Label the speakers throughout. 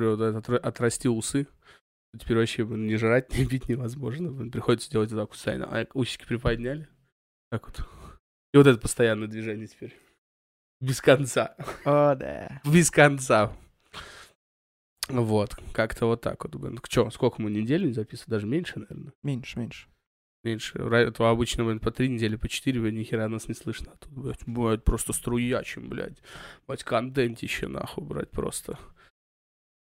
Speaker 1: Говорю, отра- отрасти усы. Теперь вообще блин, не жрать, не пить невозможно. блин, Приходится делать вот так вот постоянно. А усики приподняли. Так вот. И вот это постоянное движение теперь. Без конца.
Speaker 2: О, да.
Speaker 1: Без конца. Вот, как-то вот так вот. блин. Чё, сколько мы неделю не записываем? Даже меньше, наверное.
Speaker 2: Меньше, меньше.
Speaker 1: Меньше. То обычно, блин, по три недели, по четыре, блин, ни хера нас не слышно. А тут, блядь, бывает просто струячим, блядь. Блядь, контентище, нахуй, брать просто.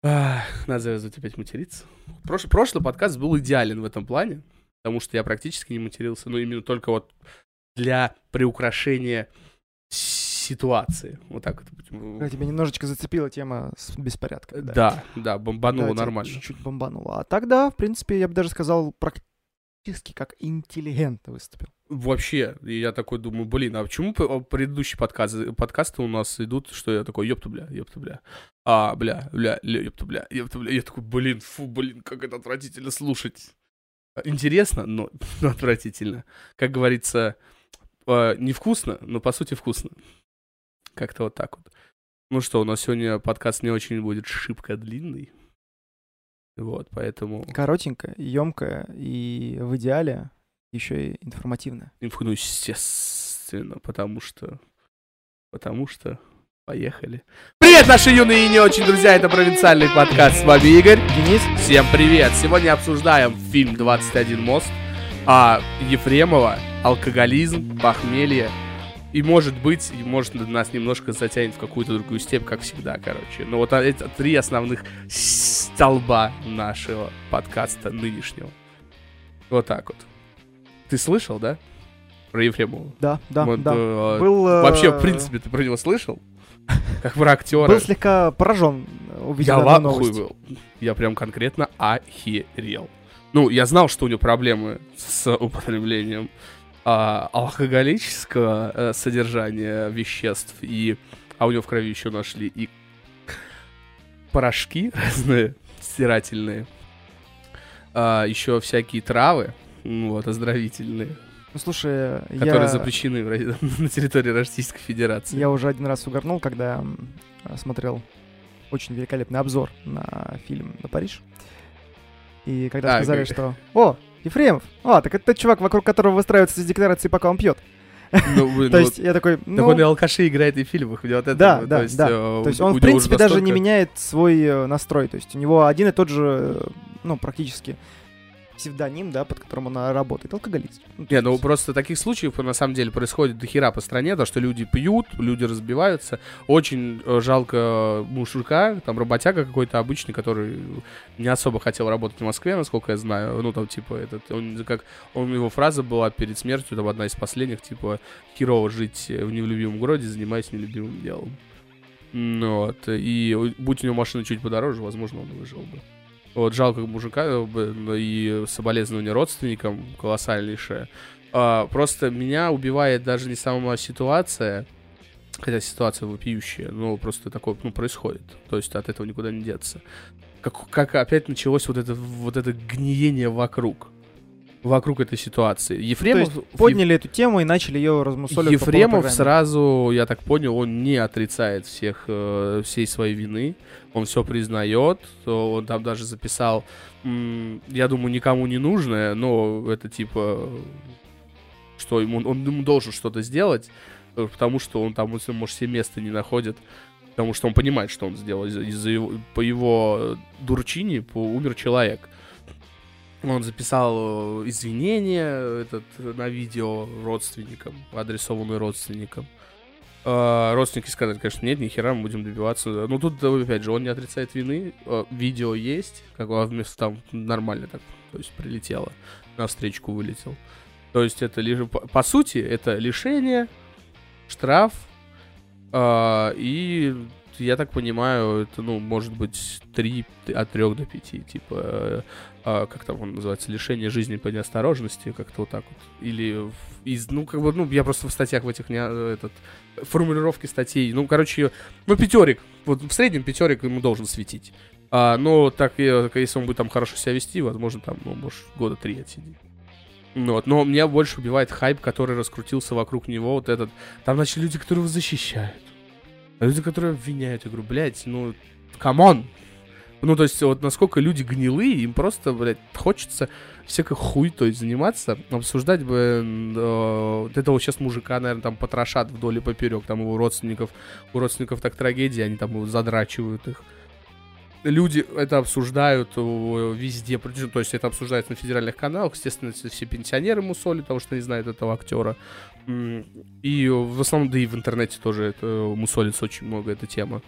Speaker 1: Надо завязывать опять материться. Прош- прошлый подкаст был идеален в этом плане, потому что я практически не матерился, но именно только вот для приукрашения ситуации. Вот так вот.
Speaker 2: Как тебя немножечко зацепила тема с беспорядком.
Speaker 1: Да, да, бомбануло
Speaker 2: Да,
Speaker 1: нормально.
Speaker 2: Чуть-чуть бомбануло. А тогда, в принципе, я бы даже сказал, практически как интеллигентно выступил.
Speaker 1: Вообще, я такой думаю, блин, а почему предыдущие подкасты, подкасты у нас идут, что я такой, ёпта, бля, ёпта, бля, а, бля, бля, ля, ёпта, бля, ёпта, бля, я такой, блин, фу, блин, как это отвратительно слушать. Интересно, но, но отвратительно. Как говорится, э, невкусно, но по сути вкусно. Как-то вот так вот. Ну что, у нас сегодня подкаст не очень будет шибко длинный. Вот, поэтому...
Speaker 2: Коротенькая, емкая и в идеале еще и информативная.
Speaker 1: Инфу, ну, естественно, потому что... Потому что... Поехали. Привет, наши юные и не очень друзья, это провинциальный подкаст, с вами Игорь.
Speaker 2: Денис,
Speaker 1: Всем привет! Сегодня обсуждаем фильм «21 мост», а Ефремова, алкоголизм, похмелье, и может быть, и может нас немножко затянет в какую-то другую степь, как всегда, короче. Но вот это три основных столба нашего подкаста нынешнего. Вот так вот. Ты слышал, да? Про Ефремова?
Speaker 2: да, да,
Speaker 1: Вот,
Speaker 2: да.
Speaker 1: э,
Speaker 2: Был, э,
Speaker 1: Вообще, в принципе, ты про него слышал? Как про актера.
Speaker 2: Был слегка поражен, увидев
Speaker 1: Я в ахуе был. Я прям конкретно охерел. Ну, я знал, что у него проблемы с употреблением а, алкоголического э, содержания веществ, и, а у него в крови еще нашли и порошки разные, стирательные, а, еще всякие травы, вот, оздоровительные,
Speaker 2: Ну, слушай,
Speaker 1: которые
Speaker 2: я,
Speaker 1: запрещены в на территории Российской Федерации.
Speaker 2: я уже один раз угорнул, когда смотрел очень великолепный обзор на фильм «На Париж». И когда
Speaker 1: А,
Speaker 2: сказали,
Speaker 1: как-
Speaker 2: что «О, Ефремов! А, так это тот чувак, вокруг которого выстраивается с декларации, пока он пьет».
Speaker 1: Ну, блин,
Speaker 2: То
Speaker 1: вот
Speaker 2: есть я такой,
Speaker 1: Так
Speaker 2: ну,
Speaker 1: он и алкаши играет и в фильмах, вот это,
Speaker 2: Да,
Speaker 1: вот,
Speaker 2: да,
Speaker 1: то есть,
Speaker 2: да.
Speaker 1: э,
Speaker 2: то есть он, в принципе,
Speaker 1: уже
Speaker 2: даже не
Speaker 1: настолько-
Speaker 2: меняет свой э, настрой. То есть у него один и тот же, э, ну, практически псевдоним, да, под которым он а, работает. Алкоголист. Ну,
Speaker 1: Не, ну просто таких случаев на самом деле происходит до хера по стране, то что люди пьют, люди разбиваются. Очень э, жалко мужика, там работяга какой-то обычный, который не особо хотел работать в Москве, насколько я знаю. Ну там типа этот, он как, он его фраза была перед смертью, там одна из последних, типа херово жить в невлюбимом городе, занимаясь нелюбимым делом. Вот, и будь у него машина чуть подороже, возможно, он выжил бы. Вот, жалко мужика э, и соболезнования родственникам колоссальнейшее. А, просто меня убивает даже не сама ситуация, хотя ситуация вопиющая, но просто такое ну, происходит. То есть от этого никуда не деться. Как, как опять началось вот это, вот это гниение вокруг. Вокруг этой ситуации.
Speaker 2: То
Speaker 1: Ефремов,
Speaker 2: есть подняли эту тему и начали ее размусоливать по
Speaker 1: Ефремов
Speaker 2: программе.
Speaker 1: сразу, я так понял, он не отрицает всех, э, всей своей вины. Он все признает. то Он там даже записал, я думаю, никому не нужное, но это типа, что ему, он ему должен что-то сделать, э, потому что он там, может, себе места не находит. Потому что он понимает, что он сделал. Из-за его, по его дурчине по- умер человек. Он записал э, извинения этот, э, на видео родственникам, адресованные родственникам. Э, родственники сказали, конечно, нет, ни хера, мы будем добиваться. Ну, тут, э, опять же, он не отрицает вины. Э, видео есть, как а вместо там нормально так, то есть прилетело, на встречку вылетел. То есть это лишь, по сути, это лишение, штраф, э, и я так понимаю, это, ну, может быть, 3, от 3 до 5, типа, э, а, как там он называется, лишение жизни по неосторожности, как-то вот так вот. Или из, ну, как бы, ну, я просто в статьях в этих, не, э, этот, формулировки статей, ну, короче, ну, пятерик, вот в среднем пятерик ему должен светить. А, но так, э, если он будет там хорошо себя вести, возможно, там, ну, может, года три отсидеть. Ну, вот, но меня больше убивает хайп, который раскрутился вокруг него, вот этот. Там начали люди, которые его защищают. А люди, которые обвиняют. Я говорю, блядь, ну, come on. Ну, то есть, вот насколько люди гнилые, им просто, блядь, хочется всякой хуйтой заниматься, обсуждать бы э, этого сейчас мужика, наверное, там потрошат вдоль и поперек, там его родственников, у родственников так трагедия, они там его задрачивают их. Люди это обсуждают э, везде, то есть это обсуждается на федеральных каналах, естественно, все пенсионеры мусолят, потому что не знают этого актера. И в основном, да и в интернете тоже это мусолится очень много эта тема.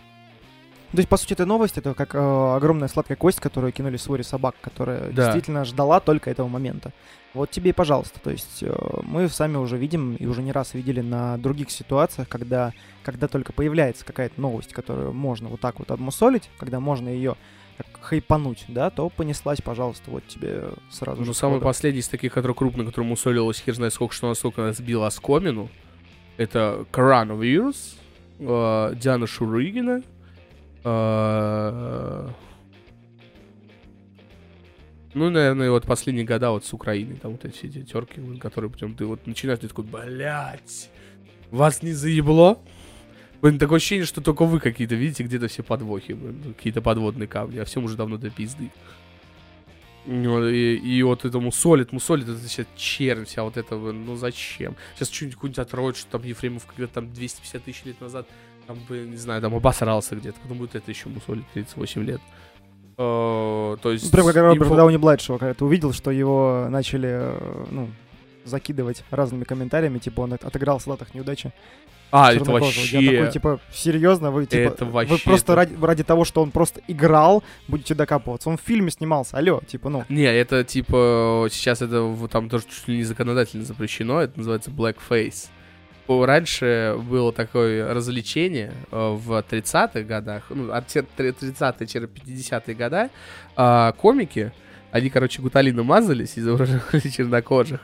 Speaker 2: То есть, по сути, эта новость, это как э, огромная сладкая кость, которую кинули своре собак, которая
Speaker 1: Да.
Speaker 2: действительно ждала только этого момента. Вот тебе и пожалуйста. То есть э, мы сами уже видим и уже не раз видели на других ситуациях, когда, когда только появляется какая-то новость, которую можно вот так вот обмусолить, когда можно ее так хайпануть, да, то понеслась, пожалуйста, вот тебе сразу же.
Speaker 1: Ну, самый последний из таких, который крупный, который мусолилось, хер знает сколько, что настолько сбил оскомину, это коронавирус, э, Диана Шурыгина, э, ну, наверное, вот последние года вот с Украиной, там вот эти все эти терки, которые потом ты вот начинаешь, ты такой, блядь, вас не заебло? Блин, такое ощущение, что только вы какие-то видите где-то все подвохи, блин, какие-то подводные камни, а всем уже давно до пизды. Ну, И, и вот этому солит, мусолит, это сейчас чернь вся вот это, блин, ну зачем? Сейчас что-нибудь какую-нибудь отроют, что там Ефремов когда-то там 250 тысяч лет назад, там бы, не знаю, там обосрался где-то, потом будет это еще мусолить 38 лет. Э, То есть...
Speaker 2: Прям как Роберт
Speaker 1: инфо-
Speaker 2: Дауни младшего, когда ты увидел, что его начали, э, ну, закидывать разными комментариями, типа он от- отыграл в солдатах неудачи.
Speaker 1: А, это
Speaker 2: чернокожего. Я
Speaker 1: вообще...
Speaker 2: такой, типа, серьезно, вы, типа,
Speaker 1: Это
Speaker 2: вы
Speaker 1: вообще
Speaker 2: просто
Speaker 1: это-
Speaker 2: ради, ради того, что он просто играл, будете докапываться. Он в фильме снимался, алло, типа, ну,
Speaker 1: Не, это типа сейчас это там тоже чуть ли не законодательно запрещено, это называется blackface. Раньше было такое развлечение э, в 30-х годах, ну, от те- тре- 30-е-50-е года, а, комики, они, короче, гуталином мазались и изображали чернокожих.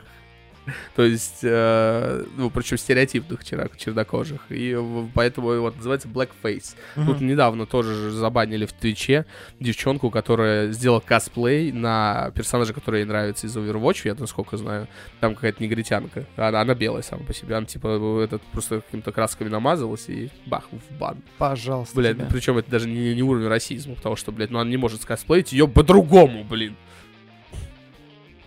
Speaker 1: То есть, э, ну, причем стереотипных черно- чернокожих. И поэтому вот называется blackface. Тут недавно тоже же забанили в Твиче девчонку, которая сделала косплей на персонажа, который ей нравится из Overwatch, я насколько знаю. Там какая-то негритянка. Она, она белая сама по себе. Она типа этот просто какими-то красками намазалась и бах, в бан.
Speaker 2: пожалуйста,
Speaker 1: Блядь,
Speaker 2: тебя.
Speaker 1: причем это даже не, не уровень расизма, потому что, блядь, ну она не может скосплеить ее по-другому, блин.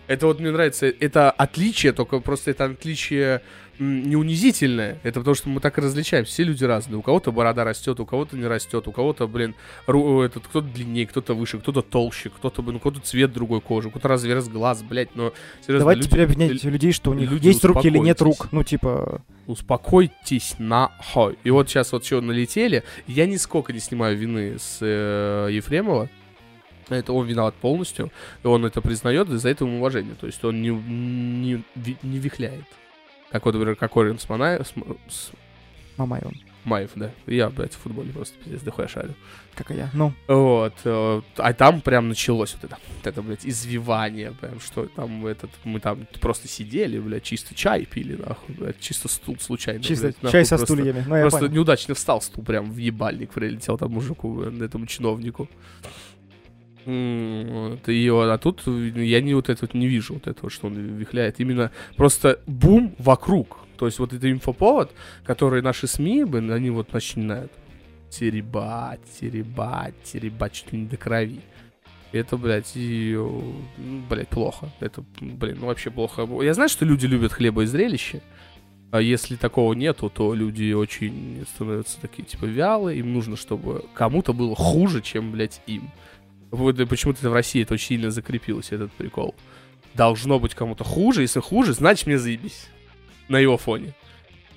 Speaker 1: Это вот мне нравится, это отличие, только просто это отличие не унизительное. Это потому что мы так и различаемся. Все люди разные. У кого-то борода растет, у кого-то не растет, у кого-то, блин, ру- этот, кто-то длиннее, кто-то выше, кто-то толще, кто-то, блин, у кого-то цвет другой кожи, у кого-то разрез глаз, блядь, но серьезно,
Speaker 2: Давайте
Speaker 1: люди-
Speaker 2: теперь объяснять людей, что у них
Speaker 1: люди,
Speaker 2: есть руки или нет рук. Ну, типа,
Speaker 1: Успокойтесь нахуй. И вот сейчас вот что налетели. Я нисколько не снимаю вины с э, Ефремова. Это он виноват полностью. И он это признает, и за это ему уважение. То есть он не, не, не вихляет. Как вот, например, Кокорин с, Манаев, с, с
Speaker 2: Мамаевым,
Speaker 1: Маев, да. Я, блядь, в футболе просто пиздец дохуя шарю.
Speaker 2: как и я. Ну,
Speaker 1: Вот. э, А там прям началось вот это, вот это, блядь, извивание. Прям что там этот, мы там просто сидели, блядь, чисто чай пили, нахуй, блядь, чисто стул случайно.
Speaker 2: чисто
Speaker 1: блядь, нахуй,
Speaker 2: чай со
Speaker 1: просто-
Speaker 2: стульями. Ну,
Speaker 1: Просто
Speaker 2: понял.
Speaker 1: неудачно встал стул, прям в ебальник прилетел там мужику, э, этому чиновнику. Вот, и вот, а тут я не вот это вот не вижу, вот этого, что он вихляет. Именно просто бум вокруг. То есть вот это инфоповод, который наши СМИ, блин, они вот начинают теребать, теребать, теребать чуть ли не до крови. Это, блядь, и, ну, блядь, плохо. Это, блин, ну вообще плохо. Я знаю, что люди любят хлеба и зрелище. А если такого нету, то люди очень становятся такие, типа, вялые. Им нужно, чтобы кому-то было хуже, чем, блядь, им. Почему-то в России это очень сильно закрепилось, этот прикол. Должно быть кому-то хуже. Если хуже, значит мне заебись. На его фоне.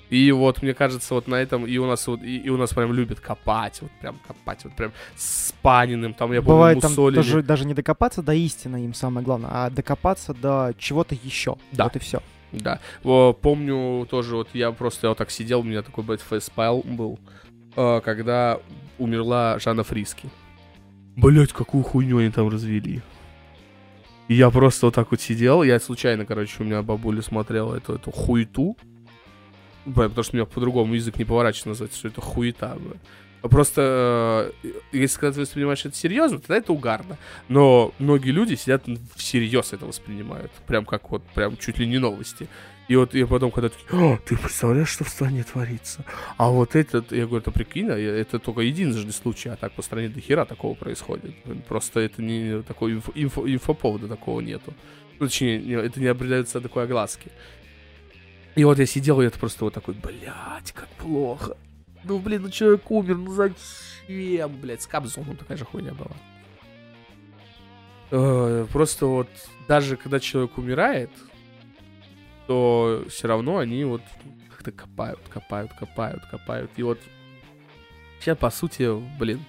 Speaker 1: И вот, мне кажется, вот на этом, и у нас вот, и, и у нас прям любят копать, вот прям копать, вот прям с Паниным, там, я помню,
Speaker 2: Бывает там даже, даже не докопаться до истины им самое главное, а докопаться до чего-то еще.
Speaker 1: Да.
Speaker 2: Вот и все.
Speaker 1: Да. Помню тоже, вот я просто я вот так сидел, у меня такой, блядь, facepalm был, э, когда умерла Жанна Фриски. Блять, какую хуйню они там развели. И я просто вот так вот сидел, я случайно, короче, у меня бабуля смотрела эту, эту хуету, Бля, потому что у меня по-другому язык не поворачивается назвать, что это хуета, бля. Просто, э, если когда ты воспринимаешь это серьезно, тогда это угарно. Но многие люди сидят всерьез это воспринимают. Прям как вот, прям чуть ли не новости. И вот я потом, когда такие, О, ты представляешь, что в стране творится? А вот этот, я говорю, это прикинь, а это только единожды случай, а так по стране до хера такого происходит. Просто это не такой инфо, инфо, инфоповода такого нету. Ну, точнее, это не определяется такой огласки. И вот я сидел, и это просто вот такой, блядь, как плохо. Ну, блин, ну человек умер, ну зачем, блядь, с Кобзоном такая же хуйня была. Э, просто вот, даже когда человек умирает, то все равно они вот как-то копают, копают, копают, копают. И вот сейчас, по сути, блин,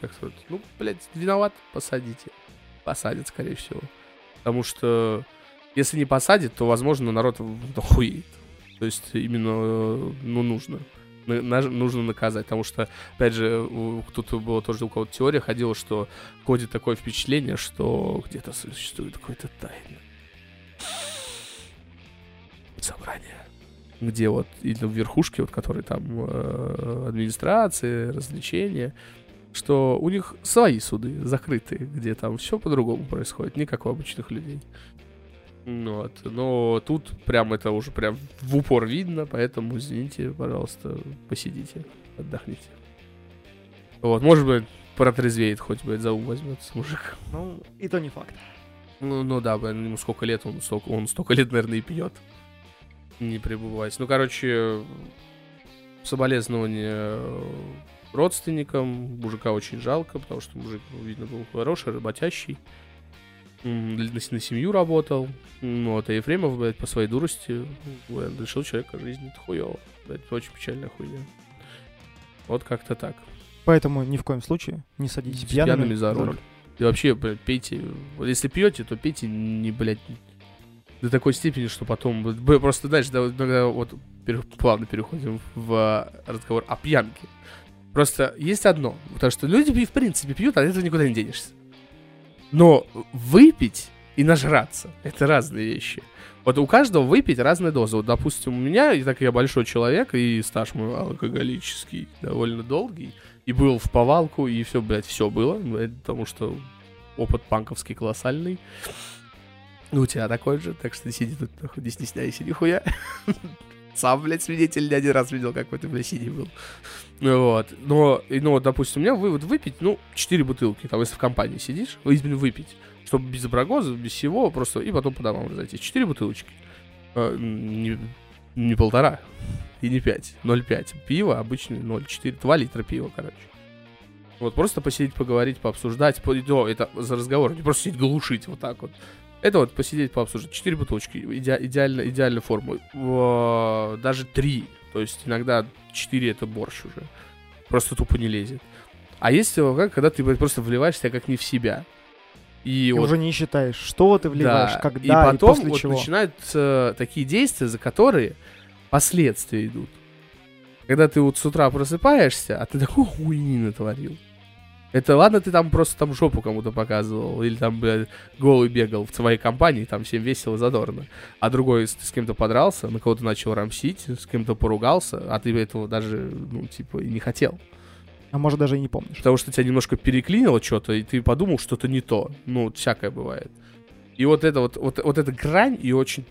Speaker 1: как сказать, ну, блядь, виноват, посадите. Посадят, скорее всего. Потому что если не посадит, то, возможно, народ охуеет. То есть именно, ну, нужно. Нужно наказать, потому что, опять же, кто-то было тоже у кого-то теория ходила, что ходит такое впечатление, что где-то существует какой-то тайный собрание, где вот или в верхушке, вот которые там э, администрации, развлечения, что у них свои суды закрытые, где там все по-другому происходит, не как у обычных людей. Вот. Но тут прям это уже прям в упор видно, поэтому извините, пожалуйста, посидите, отдохните. Вот, может быть, протрезвеет хоть, бы за ум возьмется мужик.
Speaker 2: Ну, и то не факт.
Speaker 1: Ну, ну да, блин, ему сколько лет, он столько, он столько лет, наверное, и пьет. Не пребываясь. Ну, короче, соболезнования родственникам. Мужика очень жалко, потому что мужик, видно, был хороший, работящий на, на семью работал. Вот, а Ефремов, блядь, по своей дурости блядь, лишил человека жизни. Это хуёво. Блядь, очень печальная хуйня. Вот как-то так.
Speaker 2: Поэтому ни в коем случае не садитесь пьяными, пьяными за руль. За руль.
Speaker 1: И вообще, блядь, пейте. Если пьете, то пейте не, блядь, до такой степени, что потом... Просто дальше, да, вот плавно переходим в разговор о пьянке. Просто есть одно, потому что люди, в принципе, пьют, а от этого никуда не денешься. Но выпить и нажраться — это разные вещи. Вот у каждого выпить разная доза. Вот, допустим, у меня, и так я большой человек, и стаж мой алкоголический довольно долгий, и был в повалку, и все, блядь, все было, потому что опыт панковский колоссальный. Ну, у тебя такой же, так что сиди тут, нахуй, не стесняйся нихуя. Сам, блядь, свидетель не один раз видел, какой ты, блядь, синий был. Вот. Но, ну, допустим, у меня вывод выпить, ну, 4 бутылки, там, если в компании сидишь, именно выпить, чтобы без брагоза, без всего, просто, и потом по домам разойтись. 4 бутылочки. А, не, не полтора, и не 5, 0,5. Пиво обычное 0,4, 2 литра пива, короче. Вот, просто посидеть, поговорить, пообсуждать, по, это за разговор, не просто сидеть глушить вот так вот. Это вот посидеть, пообсуждать. Четыре бутылочки, иде, идеально, идеальная форма. Даже три. То есть иногда четыре это борщ уже. Просто тупо не лезет. А есть когда ты просто вливаешь себя как не в себя.
Speaker 2: И, и вот, уже не считаешь, что ты вливаешь, да, когда
Speaker 1: и потом
Speaker 2: и после
Speaker 1: вот
Speaker 2: чего.
Speaker 1: начинаются такие действия, за которые последствия идут. Когда ты вот с утра просыпаешься, а ты такой хуйни натворил. Это ладно, ты там просто там жопу кому-то показывал, или там, блядь, голый бегал в своей компании, там всем весело, задорно. А другой, ты с кем-то подрался, на кого-то начал рамсить, с кем-то поругался, а ты этого даже, ну, типа, и не хотел.
Speaker 2: А может, даже и не помнишь.
Speaker 1: Потому что тебя немножко переклинило что-то, и ты подумал, что-то не то. Ну, всякое бывает. И вот это вот, вот, вот эта грань, и очень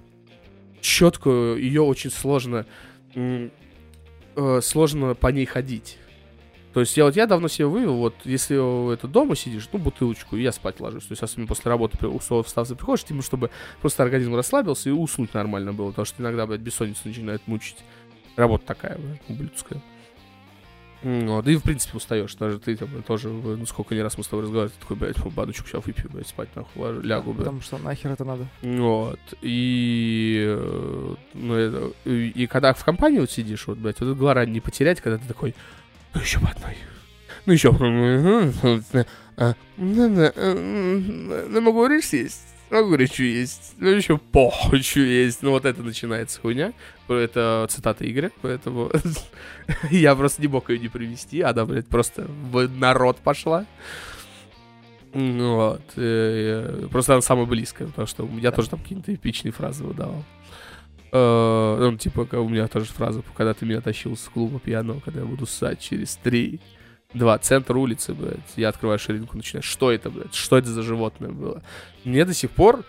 Speaker 1: четкую, ее очень сложно, э, сложно по ней ходить. То есть я вот я давно себе вывел, вот если это дома сидишь, ну, бутылочку, и я спать ложусь. То есть особенно после работы условно встав приходишь, типа, чтобы просто организм расслабился и уснуть нормально было. Потому что иногда, блядь, бессонница начинает мучить. Работа такая, блядь, ублюдская. Вот, и в принципе устаешь. Даже ты там тоже, ну сколько не раз мы с тобой разговаривали, ты такой, блядь, баночку сейчас выпью, блядь, спать нахуй, лягу, блядь.
Speaker 2: Потому что нахер это надо.
Speaker 1: Вот. И, э, ну, это, и, и когда в компании вот сидишь, вот, блядь, вот это не потерять, когда ты такой, ну еще по одной. Ну еще по одной. Ну могу говорить съесть. Могу что есть. Ну еще похуй, что есть. Ну вот это начинается хуйня. Это цитата Игоря, поэтому я просто не мог ее не привести. Она, блядь, просто в народ пошла. Вот. Просто она самая близкая, потому что я тоже там какие-то эпичные фразы выдавал. Э, ну, типа, у меня тоже фраза, когда ты меня тащил с клуба пьяного, когда я буду ссать через три, два, центр улицы, блядь. Я открываю ширинку, начинаю, что это, блядь, что это за животное было? Мне до сих пор,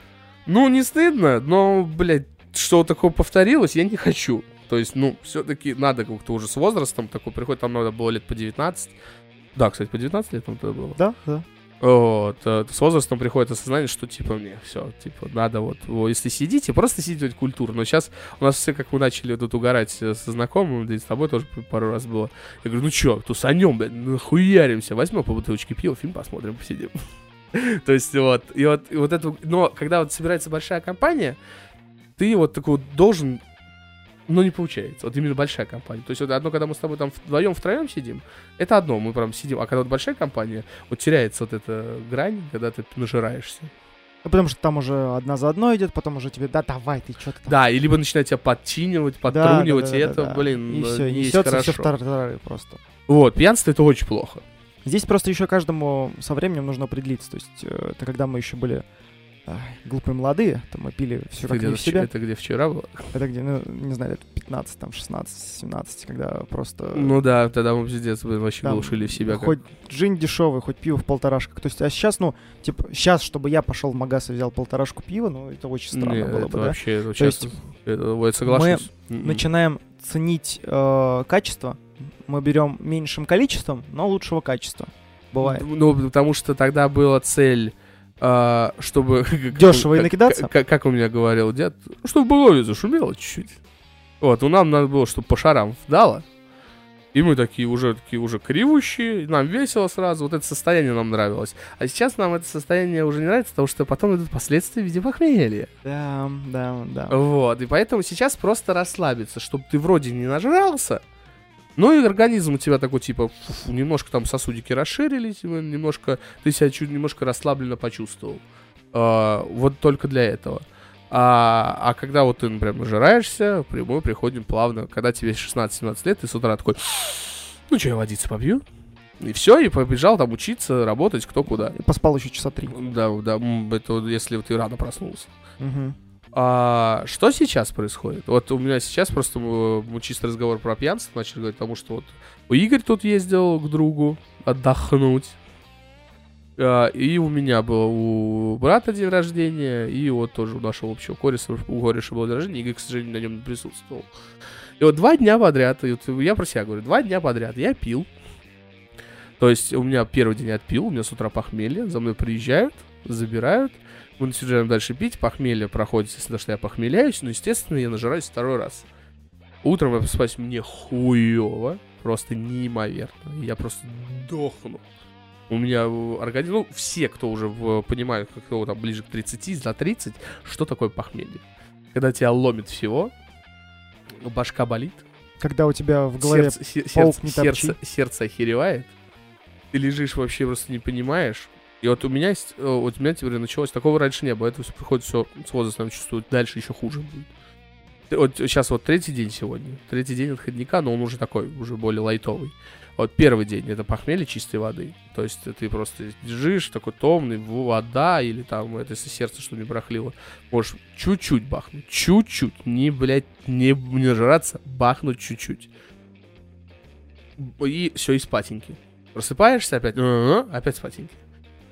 Speaker 1: ну, не стыдно, но, блядь, что такое повторилось, я не хочу. То есть, ну, все-таки надо как-то уже с возрастом такой приходит, там надо было лет по 19. Да, кстати, по 19 лет там тогда было.
Speaker 2: Да, да.
Speaker 1: Вот, э, с возрастом приходит осознание, что типа мне все, типа надо вот, вот, если сидите, просто сидите культурно. Но сейчас у нас все, как мы начали тут угорать со знакомым, да и с тобой тоже пару раз было. Я говорю, ну чё, тусанем, блядь, нахуяримся, возьмем по бутылочке пива, фильм посмотрим, посидим. То есть вот, и вот, и вот это, но когда вот собирается большая компания, ты вот такой должен но не получается. Вот именно большая компания. То есть вот одно, когда мы с тобой там вдвоем, втроем сидим, это одно, мы прям сидим. А когда вот большая компания, вот теряется вот эта грань, когда ты нажираешься.
Speaker 2: Ну, потому что там уже одна за одной идет, потом уже тебе, да, давай, ты что-то.
Speaker 1: Да, и либо начинает тебя подтинивать, подтрунивать,
Speaker 2: да, да,
Speaker 1: и
Speaker 2: да,
Speaker 1: это,
Speaker 2: да.
Speaker 1: блин,
Speaker 2: и все,
Speaker 1: не есть хорошо.
Speaker 2: все в просто.
Speaker 1: Вот, пьянство это очень плохо.
Speaker 2: Здесь просто еще каждому со временем нужно определиться. То есть э, это когда мы еще были глупые молодые, то мы пили все как в себя.
Speaker 1: это где вчера было?
Speaker 2: Это где, ну, не знаю, лет 15, там, 16, 17, когда просто...
Speaker 1: Ну да, тогда мы пиздец вообще
Speaker 2: там
Speaker 1: глушили в себя. как-
Speaker 2: Хоть джин дешевый, хоть пиво в полторашках. То есть, а сейчас, ну, типа, сейчас, чтобы я пошел в магаз и взял полторашку пива, ну, это очень странно
Speaker 1: Не,
Speaker 2: было
Speaker 1: это
Speaker 2: бы, да?
Speaker 1: вообще, это
Speaker 2: То
Speaker 1: сейчас,
Speaker 2: есть
Speaker 1: это, я соглашусь. М-м.
Speaker 2: Начинаем ценить э, качество, мы берем меньшим количеством, но лучшего качества. Бывает.
Speaker 1: Ну, потому что тогда была цель, а, чтобы...
Speaker 2: Дешево и накидаться?
Speaker 1: Как, как у меня говорил дед, чтобы голове зашумело чуть-чуть. Вот, ну нам надо было, чтобы по шарам дало. И мы такие уже, такие уже кривущие, нам весело сразу, вот это состояние нам нравилось. А сейчас нам это состояние уже не нравится, потому что потом идут последствия в виде похмелья.
Speaker 2: Да, да, да.
Speaker 1: Вот, и поэтому сейчас просто расслабиться, чтобы ты вроде не нажрался, но и организм у тебя такой, типа, фу-фу, немножко там сосудики расширились, немножко, ты себя чуть немножко расслабленно почувствовал. А, вот только для этого. А, а когда вот ты, например, нажираешься, мы приходим плавно, когда тебе 16-17 лет, ты с утра такой, ну что, я водицы попью? И все, и побежал там учиться, работать, кто куда.
Speaker 2: И поспал еще часа три.
Speaker 1: Да, да, это если ты рано проснулся.
Speaker 2: Мгм.
Speaker 1: А что сейчас происходит? Вот у меня сейчас просто э, мы чисто разговор про пьянство начали говорить, потому что вот у Игорь тут ездил к другу отдохнуть. А, И у меня было у брата день рождения, и вот тоже у нашего общего кореша, у кореша был день рождения, Игорь, к сожалению, на нем не присутствовал. И вот два дня подряд, вот я про себя говорю, два дня подряд я пил. То есть у меня первый день отпил, у меня с утра похмелье, за мной приезжают, забирают, мы начинаем дальше пить, похмелье проходит, естественно, что я похмеляюсь, но, естественно, я нажираюсь второй раз. Утром я просыпаюсь, мне хуево, просто неимоверно. Я просто дохну. У меня организм, ну, все, кто уже в- понимают, кто там ближе к 30, за 30, что такое похмелье. Когда тебя ломит всего, башка болит,
Speaker 2: Когда у тебя в голове
Speaker 1: сердце, се-
Speaker 2: паук
Speaker 1: сердце,
Speaker 2: не
Speaker 1: сердце, сердце охеревает, ты лежишь вообще просто не понимаешь. И вот у меня есть, э, вот у меня теперь началось, такого раньше не было, это всё приходит все с возрастом, чувствую, дальше еще хуже будет. Вот сейчас вот третий день сегодня, третий день отходника, но он уже такой, уже более лайтовый. Вот первый день это похмелье чистой воды. То есть ты просто лежишь такой томный, вода или там, это если сердце что не барахлило, можешь чуть-чуть бахнуть, чуть-чуть, не, блядь, не, не нажраться, бахнуть чуть-чуть. И все, и спатеньки. Просыпаешься опять, «А-а-а», опять спатеньки.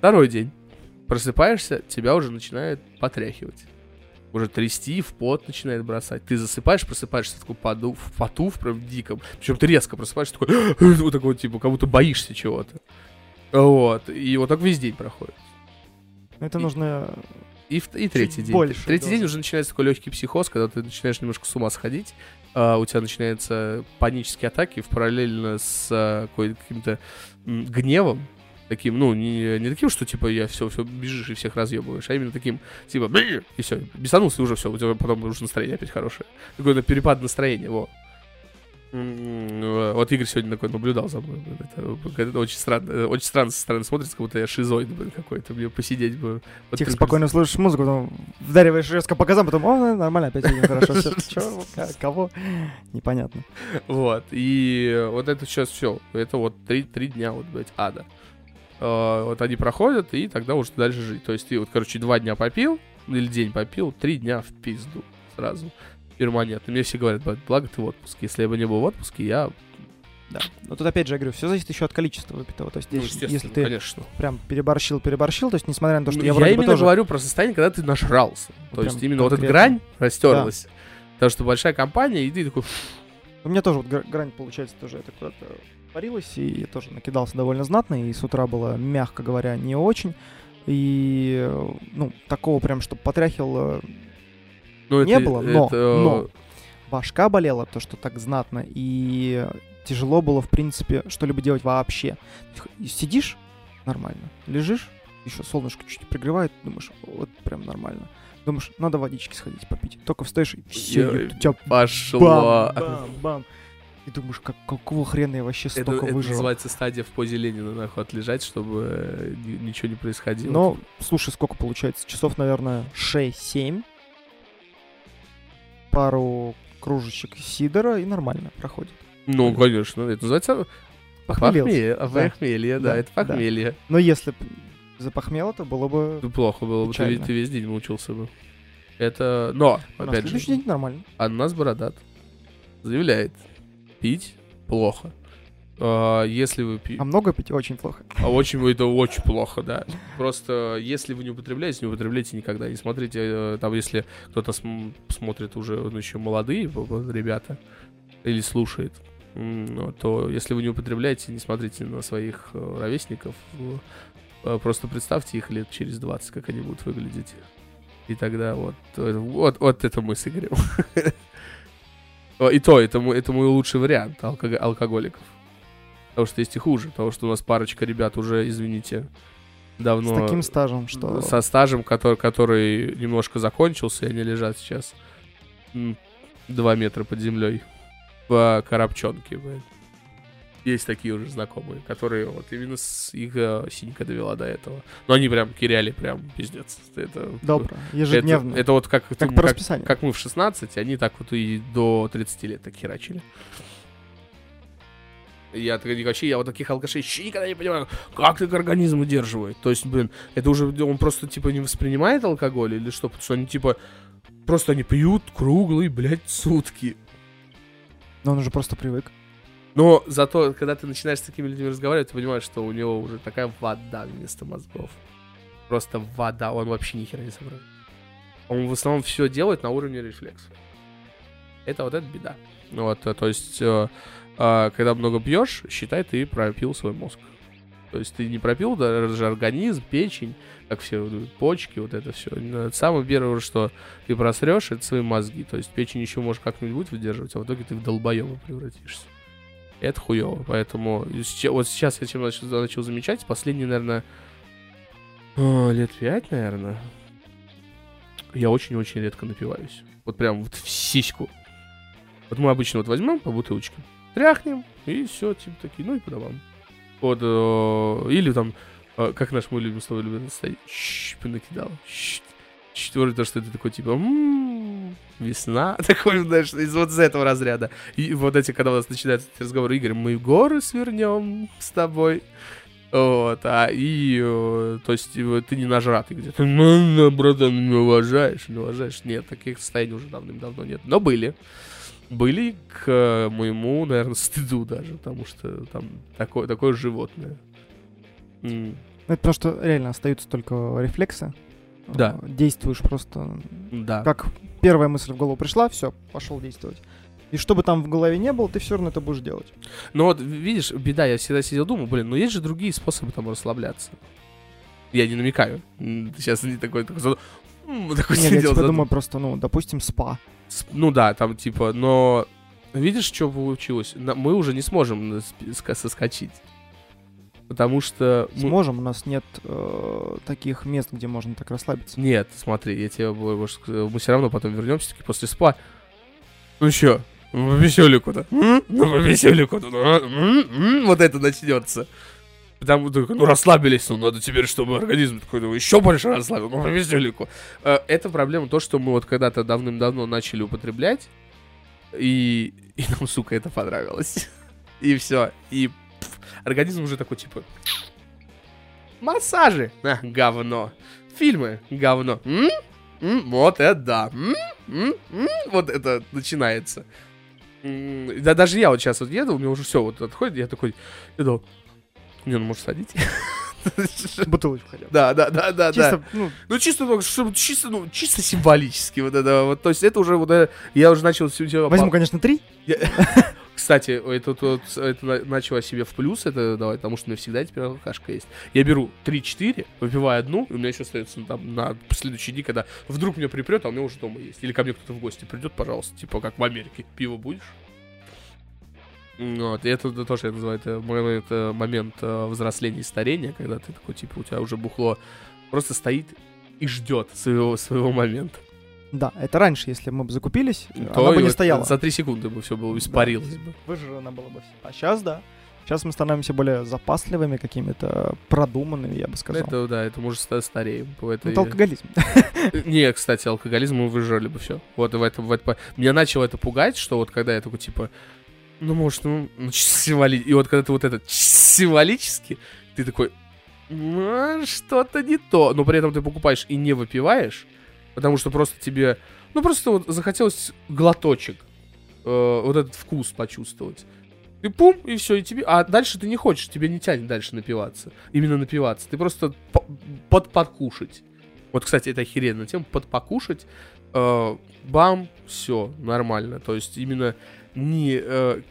Speaker 1: Второй день. Просыпаешься, тебя уже начинает потряхивать. Уже трясти, в пот начинает бросать. Ты засыпаешь, просыпаешься такой поду, в поту, в прям диком. Причем ты резко просыпаешься, такой, вот такой, типа, как будто боишься чего-то. Вот. И вот так весь день проходит.
Speaker 2: Это
Speaker 1: И-
Speaker 2: нужно...
Speaker 1: И, и третий день.
Speaker 2: больше
Speaker 1: третий
Speaker 2: дозы.
Speaker 1: день уже начинается такой легкий психоз, когда ты начинаешь немножко с ума сходить. а, у тебя начинаются панические атаки в параллельно с какой- каким-то гневом. Таким, ну, не, не таким, что типа я все, все бежишь и всех разъебываешь, а именно таким, типа, и все, бесанулся, и уже все, у тебя потом уже настроение опять хорошее. Какой-то перепад настроения, во. М, Вот Игорь сегодня такой наблюдал за мной. Это, это очень странно, э, очень странно со стороны смотрится, как будто я шизоид, блин, какой-то. Мне посидеть бы. вот
Speaker 2: Тихо, спокойно слушаешь музыку, потом вдариваешь резко по газам, потом, о, нормально, опять едем, хорошо, все. Чё, кого? Непонятно.
Speaker 1: Вот, и э, вот это сейчас все. Это вот три, три дня, вот, блядь, ада. Э, Вот они проходят, и тогда уже дальше жить. То есть ты вот, короче, два дня попил, или день попил, три дня в пизду сразу. перманентно. Мне все говорят, «Б- благо ты в отпуске. Если я бы не был в отпуске, я...
Speaker 2: Да. Но тут опять же, я говорю, все зависит еще от количества выпитого. То есть,
Speaker 1: Ну,
Speaker 2: если- если ты
Speaker 1: конечно.
Speaker 2: прям переборщил, переборщил, то есть, несмотря на то, что
Speaker 1: Ну,
Speaker 2: я
Speaker 1: я
Speaker 2: вроде
Speaker 1: именно
Speaker 2: тоже...
Speaker 1: говорю про состояние, когда ты нажрался.
Speaker 2: Ну,
Speaker 1: То есть именно вот эта
Speaker 2: конкретно.
Speaker 1: грань растерлась. Потому что большая компания, и ты такой...
Speaker 2: У меня тоже вот гра- грань, получается, тоже это куда-то парилась, и я тоже накидался довольно знатно, и с утра было, мягко говоря, не очень. И, э, ну, такого прям, чтобы потряхивало,
Speaker 1: Ну,
Speaker 2: Не
Speaker 1: это-
Speaker 2: было, но-
Speaker 1: это, э,
Speaker 2: но. башка болела, то, что так знатно, и тяжело было, в принципе, что-либо делать вообще. И Сидишь — нормально, лежишь, еще солнышко чуть пригревает, думаешь, вот прям нормально. Думаешь, надо водички сходить попить. Только встаешь, и все, у тебя
Speaker 1: Пошло.
Speaker 2: бам, бам, бам. И думаешь, как, какого хрена я вообще
Speaker 1: Это,
Speaker 2: столько
Speaker 1: это
Speaker 2: выжил.
Speaker 1: называется стадия в позе Ленина, нахуй, отлежать, чтобы э, ни- ничего не происходило.
Speaker 2: Но, слушай, сколько получается? Часов, наверное, 6-7. Пару кружечек сидора, и нормально проходит.
Speaker 1: Ну, конечно, это называется похмелье,
Speaker 2: Да.
Speaker 1: похмелье, да,
Speaker 2: Да,
Speaker 1: это
Speaker 2: да.
Speaker 1: похмелье.
Speaker 2: Но если б запахмело, то было бы...
Speaker 1: Ну, Плохо было бы, ты,
Speaker 2: Печально.
Speaker 1: ты весь день мучился бы. Это, но,
Speaker 2: На
Speaker 1: опять же,
Speaker 2: следующий день нормально.
Speaker 1: Аннас Бородат заявляет, пить плохо. А, если вы пьете...
Speaker 2: А много пить очень плохо.
Speaker 1: А очень, это очень плохо, да. Просто если вы не употребляете, не употребляйте никогда. Не смотрите, э, там, если кто-то см- смотрит уже ну, еще молодые ребята или слушает, ну, то если вы не употребляете, не смотрите на своих э, ровесников. э, Просто представьте их лет через 20, как они будут выглядеть. И тогда вот, вот, вот это мы с Игорем. О, И то, это мой, это мой лучший вариант алкого- алкоголиков. Потому что есть и хуже. Потому что у нас парочка ребят уже, извините, давно...
Speaker 2: С таким стажем, что...
Speaker 1: Со стажем, который, который немножко закончился, и они лежат сейчас два метра под землей в коробчонке. блин. Есть такие уже знакомые, которые вот именно с их э, синька довела до этого. Но они прям киряли, прям пиздец. Это,
Speaker 2: Добро,
Speaker 1: это,
Speaker 2: ежедневно.
Speaker 1: это вот как,
Speaker 2: как по
Speaker 1: как, как мы в 16, они так вот и до 30 лет так херачили. Я вообще, я вот таких алкашей вообще никогда не понимаю, как их организм выдерживает. То есть, блин, это уже он просто типа не воспринимает алкоголь или что? Потому что они типа просто они пьют круглые, блядь, сутки.
Speaker 2: Но он уже просто привык.
Speaker 1: Но зато, когда ты начинаешь с такими людьми разговаривать, ты понимаешь, что у него уже такая вода вместо мозгов. Просто вода, он вообще ни хера не соображает. Он в основном все делает на уровне рефлексов. Это вот эта беда. Вот, э, то есть, э, э, когда много пьешь, считай, ты пропил свой мозг. То есть ты не пропил даже организм, печень, как все, э, почки, вот это все. Самое первое, что ты просрешь, это свои мозги. То есть печень еще может как-нибудь выдерживать, а в итоге ты в долбоеба превратишься. Это хуево. Поэтому вот сейчас я чем начал, начал замечать, последние, наверное, а, лет пять, наверное, я очень-очень редко напиваюсь. Вот прям вот в сиську. Вот мы обычно вот возьмем по бутылочке, тряхнем, и все, типа такие, ну и по домам. Вот, э, или там, э, как наш мой любимый слово любит стоять, щ, накидал, щ, то, что это такой, типа, «М, весна, такой, знаешь, из вот из этого разряда. И вот эти, когда у нас начинаются эти разговоры, Игорь, мы горы свернем с тобой. Вот, а и, э, то есть, ты не нажратый где-то. Ну, ну, братан, не уважаешь, не уважаешь. Нет, таких состояний уже давным-давно нет. Но были. Были к моему, наверное, стыду даже, потому что там такое, такое животное.
Speaker 2: Это потому что реально остаются только рефлексы.
Speaker 1: Да.
Speaker 2: Э, Действуешь просто...
Speaker 1: Да.
Speaker 2: Как первая мысль в голову пришла, все, пошел действовать. И что бы там в голове не было, ты все равно это будешь делать.
Speaker 1: Но вот, видишь, беда, я всегда сидел, думал, блин, ну есть же другие способы там расслабляться. Я не намекаю. Сейчас не такой, такой, такой
Speaker 2: Нет, я
Speaker 1: сидел,
Speaker 2: типа
Speaker 1: зад-
Speaker 2: думаю просто, ну, допустим, спа.
Speaker 1: С- Ну да, там типа, но видишь, что получилось? Мы уже не сможем ска- соскочить. Потому что... мы-
Speaker 2: Сможем, у нас нет э, таких мест, где можно так расслабиться.
Speaker 1: Нет, смотри, я тебе больше скажу, мы все равно потом вернемся таки после спа. Ну чё, ну, по веселику-то? М? Ну по веселику-то, ну, а? М? М? вот это начнется. Потому что, ну расслабились, ну надо теперь, чтобы организм такой, ну, еще больше расслабил, ну по веселику. Э, Это проблема то, что мы вот когда-то давным-давно начали употреблять, и, и нам, сука, это понравилось. И все, и организм уже такой, типа, массажи, а, говно. Фильмы, говно. М? м, вот это да, м, м, м, вот это начинается. М, Да даже я вот сейчас вот еду, у меня уже все вот отходит, я такой, иду, не, ну может садите?
Speaker 2: Бутылочку хотя бы.
Speaker 1: Да, да, да, да, да.
Speaker 2: Чисто, ну,
Speaker 1: Ну, чисто, ну, чтобы чисто, ну, чисто символически вот это вот. То есть это уже вот, э, я уже начал все дело...
Speaker 2: возьму, конечно, три.
Speaker 1: Кстати, это, это на- начало себе в плюс это давать, потому что у меня всегда теперь алкашка есть. Я беру 3-4, выпиваю одну, и у меня еще остается там на следующие дни, когда вдруг меня припрет, а у меня уже дома есть. Или ко мне кто-то в гости придет, пожалуйста, типа как в Америке. Пиво будешь? Вот, и это, тоже я называю это момент, э, момент э, взросления и старения, когда ты такой, типа, у тебя уже бухло просто стоит и ждет своего, своего момента.
Speaker 2: Да, это раньше, если мы бы закупились,
Speaker 1: То
Speaker 2: она бы не стояла.
Speaker 1: За три секунды бы все было, испарилось бы.
Speaker 2: Выжжено было бы. А сейчас, да. Сейчас мы становимся более запасливыми, какими-то продуманными, я бы сказал.
Speaker 1: Это, да, это мы уже ста- стареем. Это,
Speaker 2: Ну, Это алкоголизм.
Speaker 1: Не, кстати, алкоголизм мы выжрали бы все. Вот в этом, в этом- Меня начало это пугать, что вот когда я такой, типа, ну, может, ну, ну, символи- И вот когда ты вот это чисто символически, ты такой, ну, что-то не то. Но при этом ты покупаешь и не выпиваешь, потому что просто тебе, ну, просто вот захотелось глоточек, э, вот этот вкус почувствовать. Ты пум, и все, и тебе... А дальше ты не хочешь, тебе не тянет дальше напиваться. Именно напиваться. Ты просто по- под подкушать. Вот, кстати, это охеренная тема. Под покушать, э, бам, все, нормально. То есть именно не э,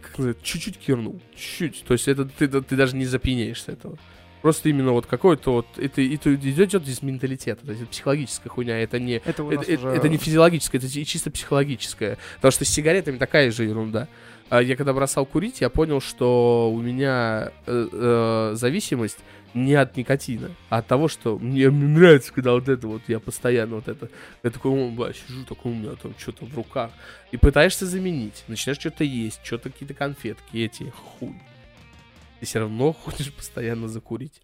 Speaker 1: чуть-чуть кирнул, чуть-чуть. То есть это ты, ты даже не запьянеешь этого. Просто именно вот какой-то вот это, это идет, из менталитета, то есть это психологическая хуйня, это не
Speaker 2: Это
Speaker 1: это, это-
Speaker 2: уже-
Speaker 1: это не физиологическое, это чи- чисто психологическое. Потому что с сигаретами такая же ерунда. А Я когда бросал курить, я понял, что у меня э, э, зависимость не от никотина, а от того, что мне, мне нравится, когда вот это вот, я постоянно вот это, я такой, о, бля, сижу, такой у меня там что-то в руках, и пытаешься заменить, начинаешь что-то есть, что-то какие-то конфетки эти, хуй. Ты все равно хочешь постоянно закурить.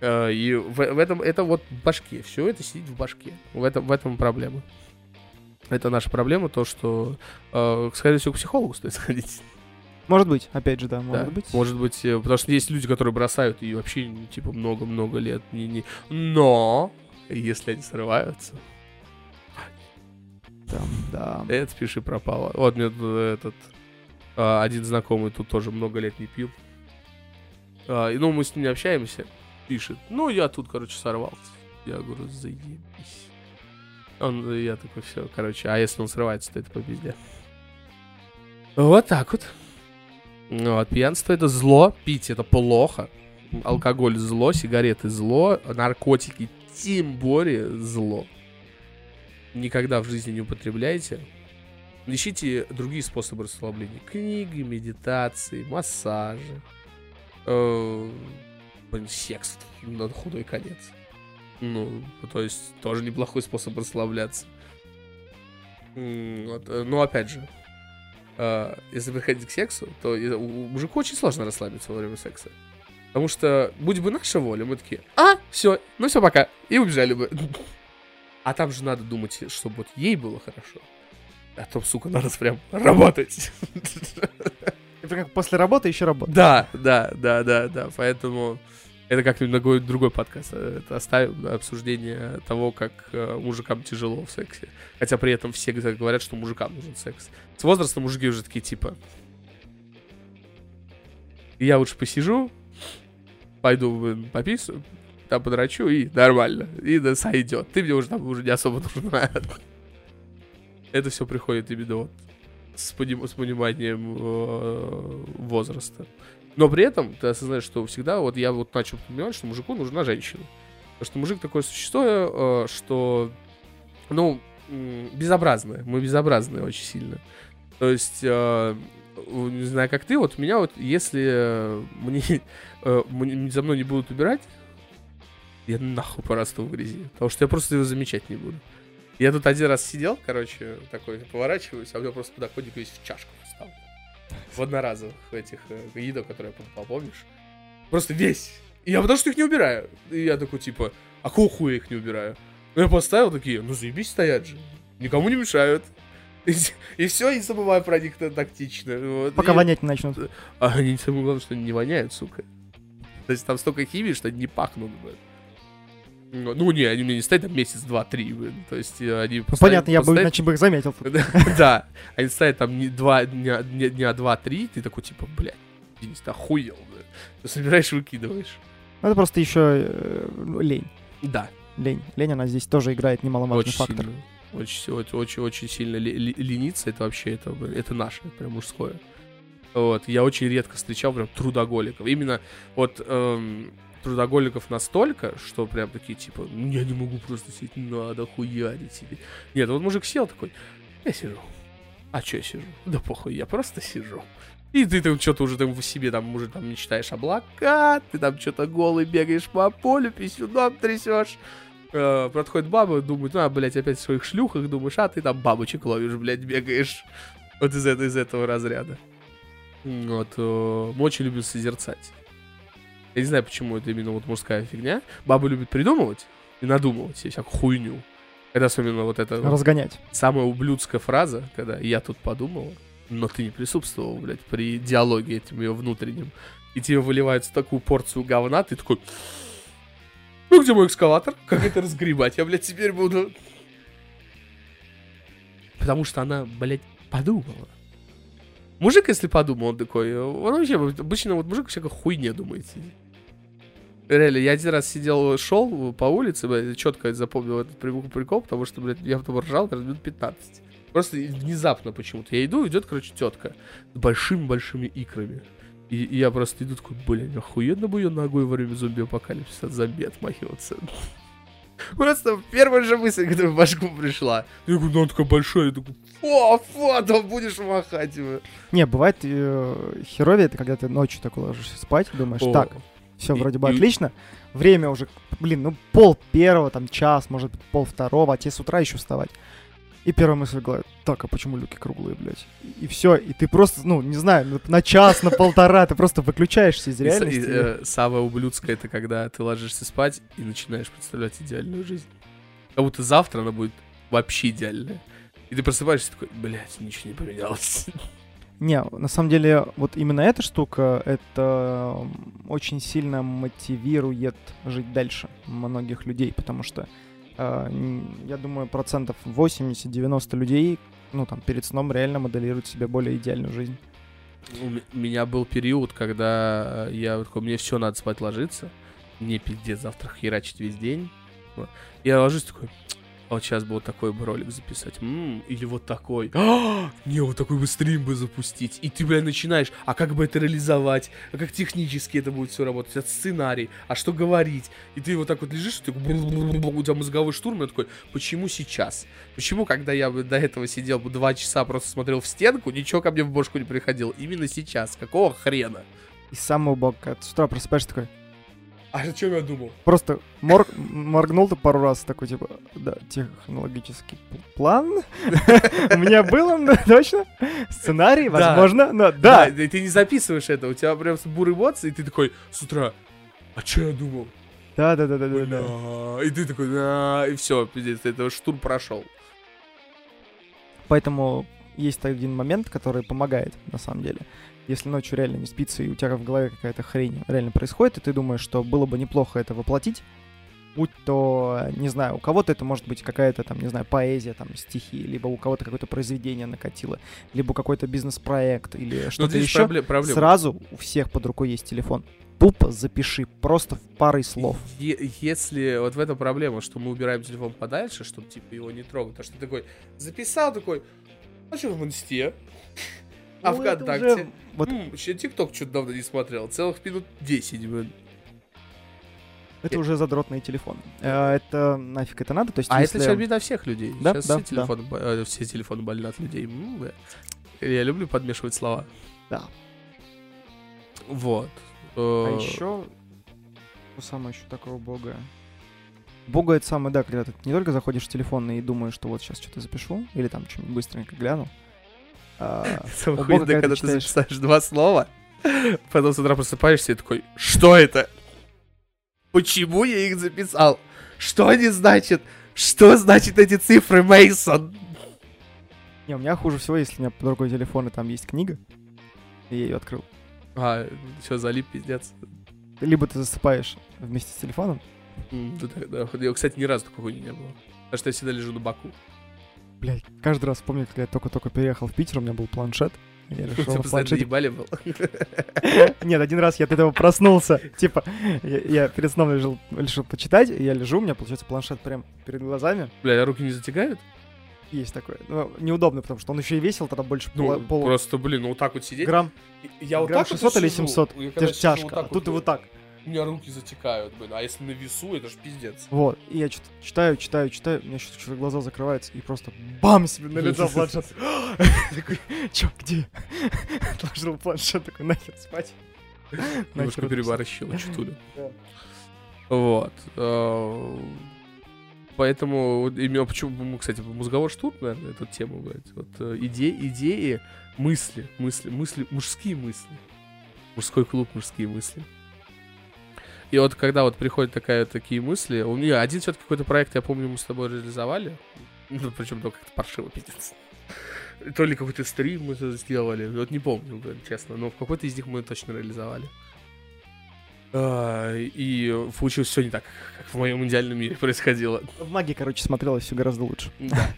Speaker 1: Э, И в, в этом, это вот в башке, все это сидит в башке, в этом, в этом проблема. Это наша проблема, то, что, э, скорее всего, к психологу стоит сходить.
Speaker 2: Может быть, опять же, да, может
Speaker 1: Да,
Speaker 2: быть.
Speaker 1: Может быть, э, потому что есть люди, которые бросают и вообще, типа, много-много лет. Не, не... Но, если они срываются,
Speaker 2: Да, да.
Speaker 1: это пиши пропало. Вот мне этот а, один знакомый тут тоже много лет не пил. А, и, ну, мы с ним не общаемся. Пишет, ну, я тут, короче, сорвался. Я говорю, заебись. Он, я такой, все, короче, а если он срывается, то это по пизде. Вот так вот. Вот, пьянство это зло, пить это плохо. Алкоголь зло, сигареты зло, наркотики тем более зло. Никогда в жизни не употребляйте. Ищите другие способы расслабления. Книги, медитации, массажи. Э, блин, секс на худой конец. Ну, то есть тоже неплохой способ расслабляться. Вот, э, Но опять же, э, если приходить к сексу, то у мужика очень сложно расслабиться во время секса. Потому что, будь бы наша воля, мы такие, а, все, ну все, пока. И убежали бы. А там же надо думать, чтобы вот ей было хорошо. А то, сука, надо прям работать.
Speaker 2: Это как после работы еще работа.
Speaker 1: Да, да, да, да, да. Поэтому это как-нибудь другой, подкаст. э, Это оставим на обсуждение того, как э, мужикам тяжело в сексе. Хотя при этом все говорят, что мужикам нужен секс. С возрастом мужики уже такие типа. Я лучше посижу, пойду пописаю, там подрачу и нормально. И да сойдет. Ты мне уже там уже не особо нужна. Это все приходит именно вот с, поним- с пониманием э, возраста. Но при этом ты осознаешь, что всегда вот я вот начал понимать, что мужику нужна женщина. Потому что мужик такое существо, э, что, ну, безобразное. Мы безобразные очень сильно. То есть, э, не знаю, как ты, вот меня вот, если э, мне, э, мне- за мной не будут убирать, я нахуй порасту в грязи. Потому что я просто его замечать не буду. Я тут один раз сидел, короче, такой, поворачиваюсь, а у меня просто подоконник весь в чашку встал. В одноразовых этих э, едок, которые помнишь? Просто весь. И я потому что их не убираю. И я такой, типа, а какого хуя их не убираю? Ну, я поставил такие, ну, заебись стоят же. Никому не мешают. И, все, и забываю про них та- тактично. Вот.
Speaker 2: Пока
Speaker 1: И-
Speaker 2: вонять не начнут.
Speaker 1: А они самое главное, что они не воняют, сука. То есть там столько химии, что они не пахнут, блядь. Ну, ну, не, они у меня не стоят там месяц, два, три. То есть э, они
Speaker 2: Ну, понятно, я бы иначе бы их заметил.
Speaker 1: Да, они стоят там два дня, дня, дня два-три, ты такой, типа, блядь, Денис, ты охуел. Ты собираешь и выкидываешь.
Speaker 2: Ну, Это просто еще лень.
Speaker 1: Да,
Speaker 2: Лень. Лень, она здесь тоже играет немаловажный
Speaker 1: очень
Speaker 2: фактор.
Speaker 1: сильно. Очень, очень, очень, очень сильно лениться, это вообще, это, это наше, прям мужское. Вот, я очень редко встречал прям трудоголиков. Именно вот эм, трудоголиков настолько, что прям такие, типа, «Ну, я не могу просто сидеть, надо хуярить себе. Нет, вот мужик сел такой, я сижу. А чё я сижу? Да похуй, я просто сижу. И ты там что-то уже там в себе там уже там мечтаешь облака, ты там что-то голый бегаешь по полю, писюном трясешь. Э, подходит баба, думает, а, блядь, опять в своих шлюхах, думаешь, а ты там бабочек ловишь, блядь, бегаешь. Вот из, этого- из этого разряда. Вот, э, очень любим созерцать. Я не знаю, почему это именно вот мужская фигня. Бабы любят придумывать и надумывать себе всякую хуйню. Это особенно вот это вот
Speaker 2: Разгонять.
Speaker 1: самая ублюдская фраза, когда я тут подумал, но ты не присутствовал, блядь, при диалоге этим ее внутреннем. И тебе выливается такую порцию говна, ты такой... Ну, где мой экскаватор? Как это разгребать? Я, блядь, теперь буду... Потому что она, блядь, подумала. Мужик, если подумал, он такой... Он вообще, обычно вот мужик всякой хуйне думает. сидит. Реально, я один раз сидел, шел по улице, блядь, четко запомнил этот прикол, потому что, блядь, я потом ржал, наверное, минут 15. Просто внезапно почему-то. Я иду, идет, короче, тетка с большими-большими икрами. И, и я просто иду такой, блин, охуенно бы ее ногой во время зомби-апокалипсиса от зомби отмахиваться. Просто первая же мысль, которая в башку пришла. Я говорю, ну он такой большой, я такой, фу, фу, там будешь махать его.
Speaker 2: Не, бывает э, херовее, это когда ты ночью так ложишься спать, думаешь,
Speaker 1: О.
Speaker 2: так, все
Speaker 1: И-
Speaker 2: вроде бы
Speaker 1: и-
Speaker 2: отлично. Время уже, блин, ну пол первого, там час, может быть, пол второго, а тебе с утра еще вставать. И первая мысль голове, так, а почему люки круглые, блядь? И, все, и ты просто, ну, не знаю, на, час, на полтора, ты просто выключаешься из
Speaker 1: И
Speaker 2: реальности.
Speaker 1: и, э, самое ублюдское это когда ты ложишься спать и начинаешь представлять идеальную жизнь. Как будто завтра она будет вообще идеальная. И ты просыпаешься такой, блядь, ничего не поменялось.
Speaker 2: Не, на самом деле, вот именно эта штука, это очень сильно мотивирует жить дальше многих людей, потому что э, я думаю, процентов 80-90 людей, ну, там, перед сном реально моделируют себе более идеальную жизнь.
Speaker 1: У меня был период, когда я вот такой, мне все, надо спать ложиться. Мне пиздец, завтра херачить весь день. Я ложусь такой, а вот сейчас бы вот такой бы ролик записать. М, или вот такой. А, не, вот такой бы стрим бы запустить. И ты, блядь, начинаешь, а как бы это реализовать? А как технически это будет все работать? Это сценарий. А что говорить? И ты вот так вот лежишь, ты, у тебя мозговой штурм, и такой, почему сейчас? Почему, когда я бы до этого сидел бы два часа, просто смотрел в стенку, ничего ко мне в бошку не приходило? Именно сейчас. Какого хрена?
Speaker 2: И самый убог, с утра просыпаешься такой,
Speaker 1: А о чем я думал?
Speaker 2: просто мор- моргнул ты пару раз, такой, типа, да, технологический план у меня был, он, да, точно, сценарий,
Speaker 1: Да.
Speaker 2: возможно, но
Speaker 1: Да,
Speaker 2: да,
Speaker 1: и ты не записываешь это, у тебя прям буры эмоции, и ты такой с утра, а что я думал?
Speaker 2: да, да, да, да, да, да.
Speaker 1: И ты такой, «А», и все, пиздец, это штурм прошел.
Speaker 2: Поэтому есть один момент, который помогает, на самом деле. Если ночью реально не спится, и у тебя в голове какая-то хрень реально происходит, и ты думаешь, что было бы неплохо это воплотить, будь то, не знаю, у кого-то это может быть какая-то там, не знаю, поэзия, там, стихи, либо у кого-то какое-то произведение накатило, либо какой-то бизнес-проект, или
Speaker 1: Но
Speaker 2: что-то еще.
Speaker 1: пробле- проблема.
Speaker 2: Сразу у всех под рукой есть телефон. Тупо запиши, просто в парой слов.
Speaker 1: Е- если вот в этом проблема, что мы убираем телефон подальше, чтобы типа его не трогать, то что ты такой записал такой, а что в инсте? А
Speaker 2: Ну,
Speaker 1: ВКонтакте?
Speaker 2: уже Вот
Speaker 1: Вообще ТикТок что-то давно не смотрел, целых минут 10, блин.
Speaker 2: это уже задротные телефоны. Э, Это нафиг это надо? То есть,
Speaker 1: А
Speaker 2: если...
Speaker 1: это сейчас беда всех людей.
Speaker 2: Да,
Speaker 1: сейчас
Speaker 2: да,
Speaker 1: все, телефоны, бо- э, все телефоны больны от людей. Я люблю подмешивать слова.
Speaker 2: Да.
Speaker 1: Вот.
Speaker 2: А
Speaker 1: Э,
Speaker 2: еще... Что самое еще такого бога? Бога это самое, да, когда ты не только заходишь в телефон и думаешь, что вот сейчас что-то запишу, или там что-нибудь быстренько гляну.
Speaker 1: Самое охуенное,
Speaker 2: когда ты
Speaker 1: записаешь два слова, потом с утра просыпаешься и такой, что это? Почему я их записал? Что они значат? Что значит эти цифры, Мейсон?
Speaker 2: Не, у меня хуже всего, если у меня рукой телефон, и там есть книга, и я ее открыл.
Speaker 1: А, что, залип, пиздец.
Speaker 2: Либо ты засыпаешь вместе с телефоном,
Speaker 1: да, да, да. Кстати, ни разу такой хуйни не было. Потому что я всегда лежу на боку.
Speaker 2: Блядь, каждый раз помню, когда я только-только переехал в Питер, у меня был планшет. Я решил
Speaker 1: Ты
Speaker 2: планшете...
Speaker 1: ебали был.
Speaker 2: Нет, один раз я от этого проснулся. Типа, я, я перед сном решил, решил почитать, и я лежу, у меня, получается, планшет прям перед глазами.
Speaker 1: Бля, а руки не затекают?
Speaker 2: Есть такое. Ну, неудобно, потому что он еще и весил тогда больше
Speaker 1: Ну,
Speaker 2: пола- полу-
Speaker 1: просто, блин, ну вот так вот сидеть.
Speaker 2: грамм,
Speaker 1: Я вот
Speaker 2: грамм
Speaker 1: так вот
Speaker 2: 600 или
Speaker 1: сижу,
Speaker 2: 700.
Speaker 1: я
Speaker 2: Это
Speaker 1: когда
Speaker 2: же
Speaker 1: сижу
Speaker 2: тяжко.
Speaker 1: вот
Speaker 2: а
Speaker 1: так
Speaker 2: тут и вот так.
Speaker 1: У меня руки затекают, блин. А если на весу, это ж пиздец.
Speaker 2: Вот. И я что-то читаю, читаю, читаю, у меня что-то глаза закрываются, и просто бам себе на лицо планшет. Такой, чё, где? Отложил планшет, такой, нахер спать.
Speaker 1: Немножко переборщил, чутулю. Вот. э, Поэтому именно почему, кстати, мозговой штурм, наверное, эту тему, блядь. Вот э, идеи, идеи, мысли, мысли, мысли, мужские мысли. Мужской клуб, мужские мысли. И вот когда вот приходят такая, такие мысли, у меня один все-таки какой-то проект, я помню, мы с тобой реализовали, ну, причем только как-то паршиво, пиздец. То ли какой-то стрим мы сделали, вот не помню, блин, честно, но в какой-то из них мы точно реализовали. А, И получилось все не так, как в моем идеальном мире происходило.
Speaker 2: В магии, короче, смотрелось все гораздо лучше.
Speaker 1: Да.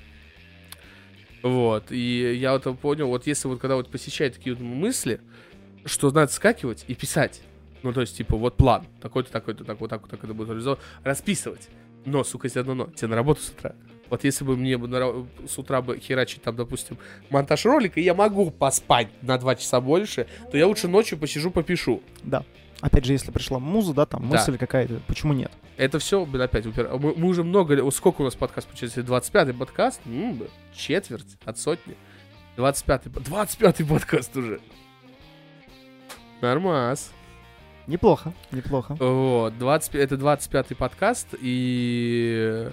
Speaker 1: Вот, и я вот понял, вот если вот когда вот посещают такие вот мысли, что надо скакивать и писать. Ну, то есть, типа, вот план, такой-то, такой-то, так, вот так, вот так это будет реализовано. Расписывать. Но, сука, есть одно но. Тебе на работу с утра. Вот если бы мне бы на с утра бы херачить там, допустим, монтаж ролика, и я могу поспать на два часа больше, то я лучше ночью посижу, попишу.
Speaker 2: Да. Опять же, если пришла муза, да, там
Speaker 1: Да.
Speaker 2: мысль какая-то, почему нет?
Speaker 1: Это все, блин, опять упер- Мы, мы уже много... вот Сколько у нас подкаст получается? 25-й подкаст? М, блин, четверть от сотни. 25-й... по- 25-й подкаст уже. Нормас.
Speaker 2: Неплохо, неплохо.
Speaker 1: Вот, 20, это 25-й подкаст, и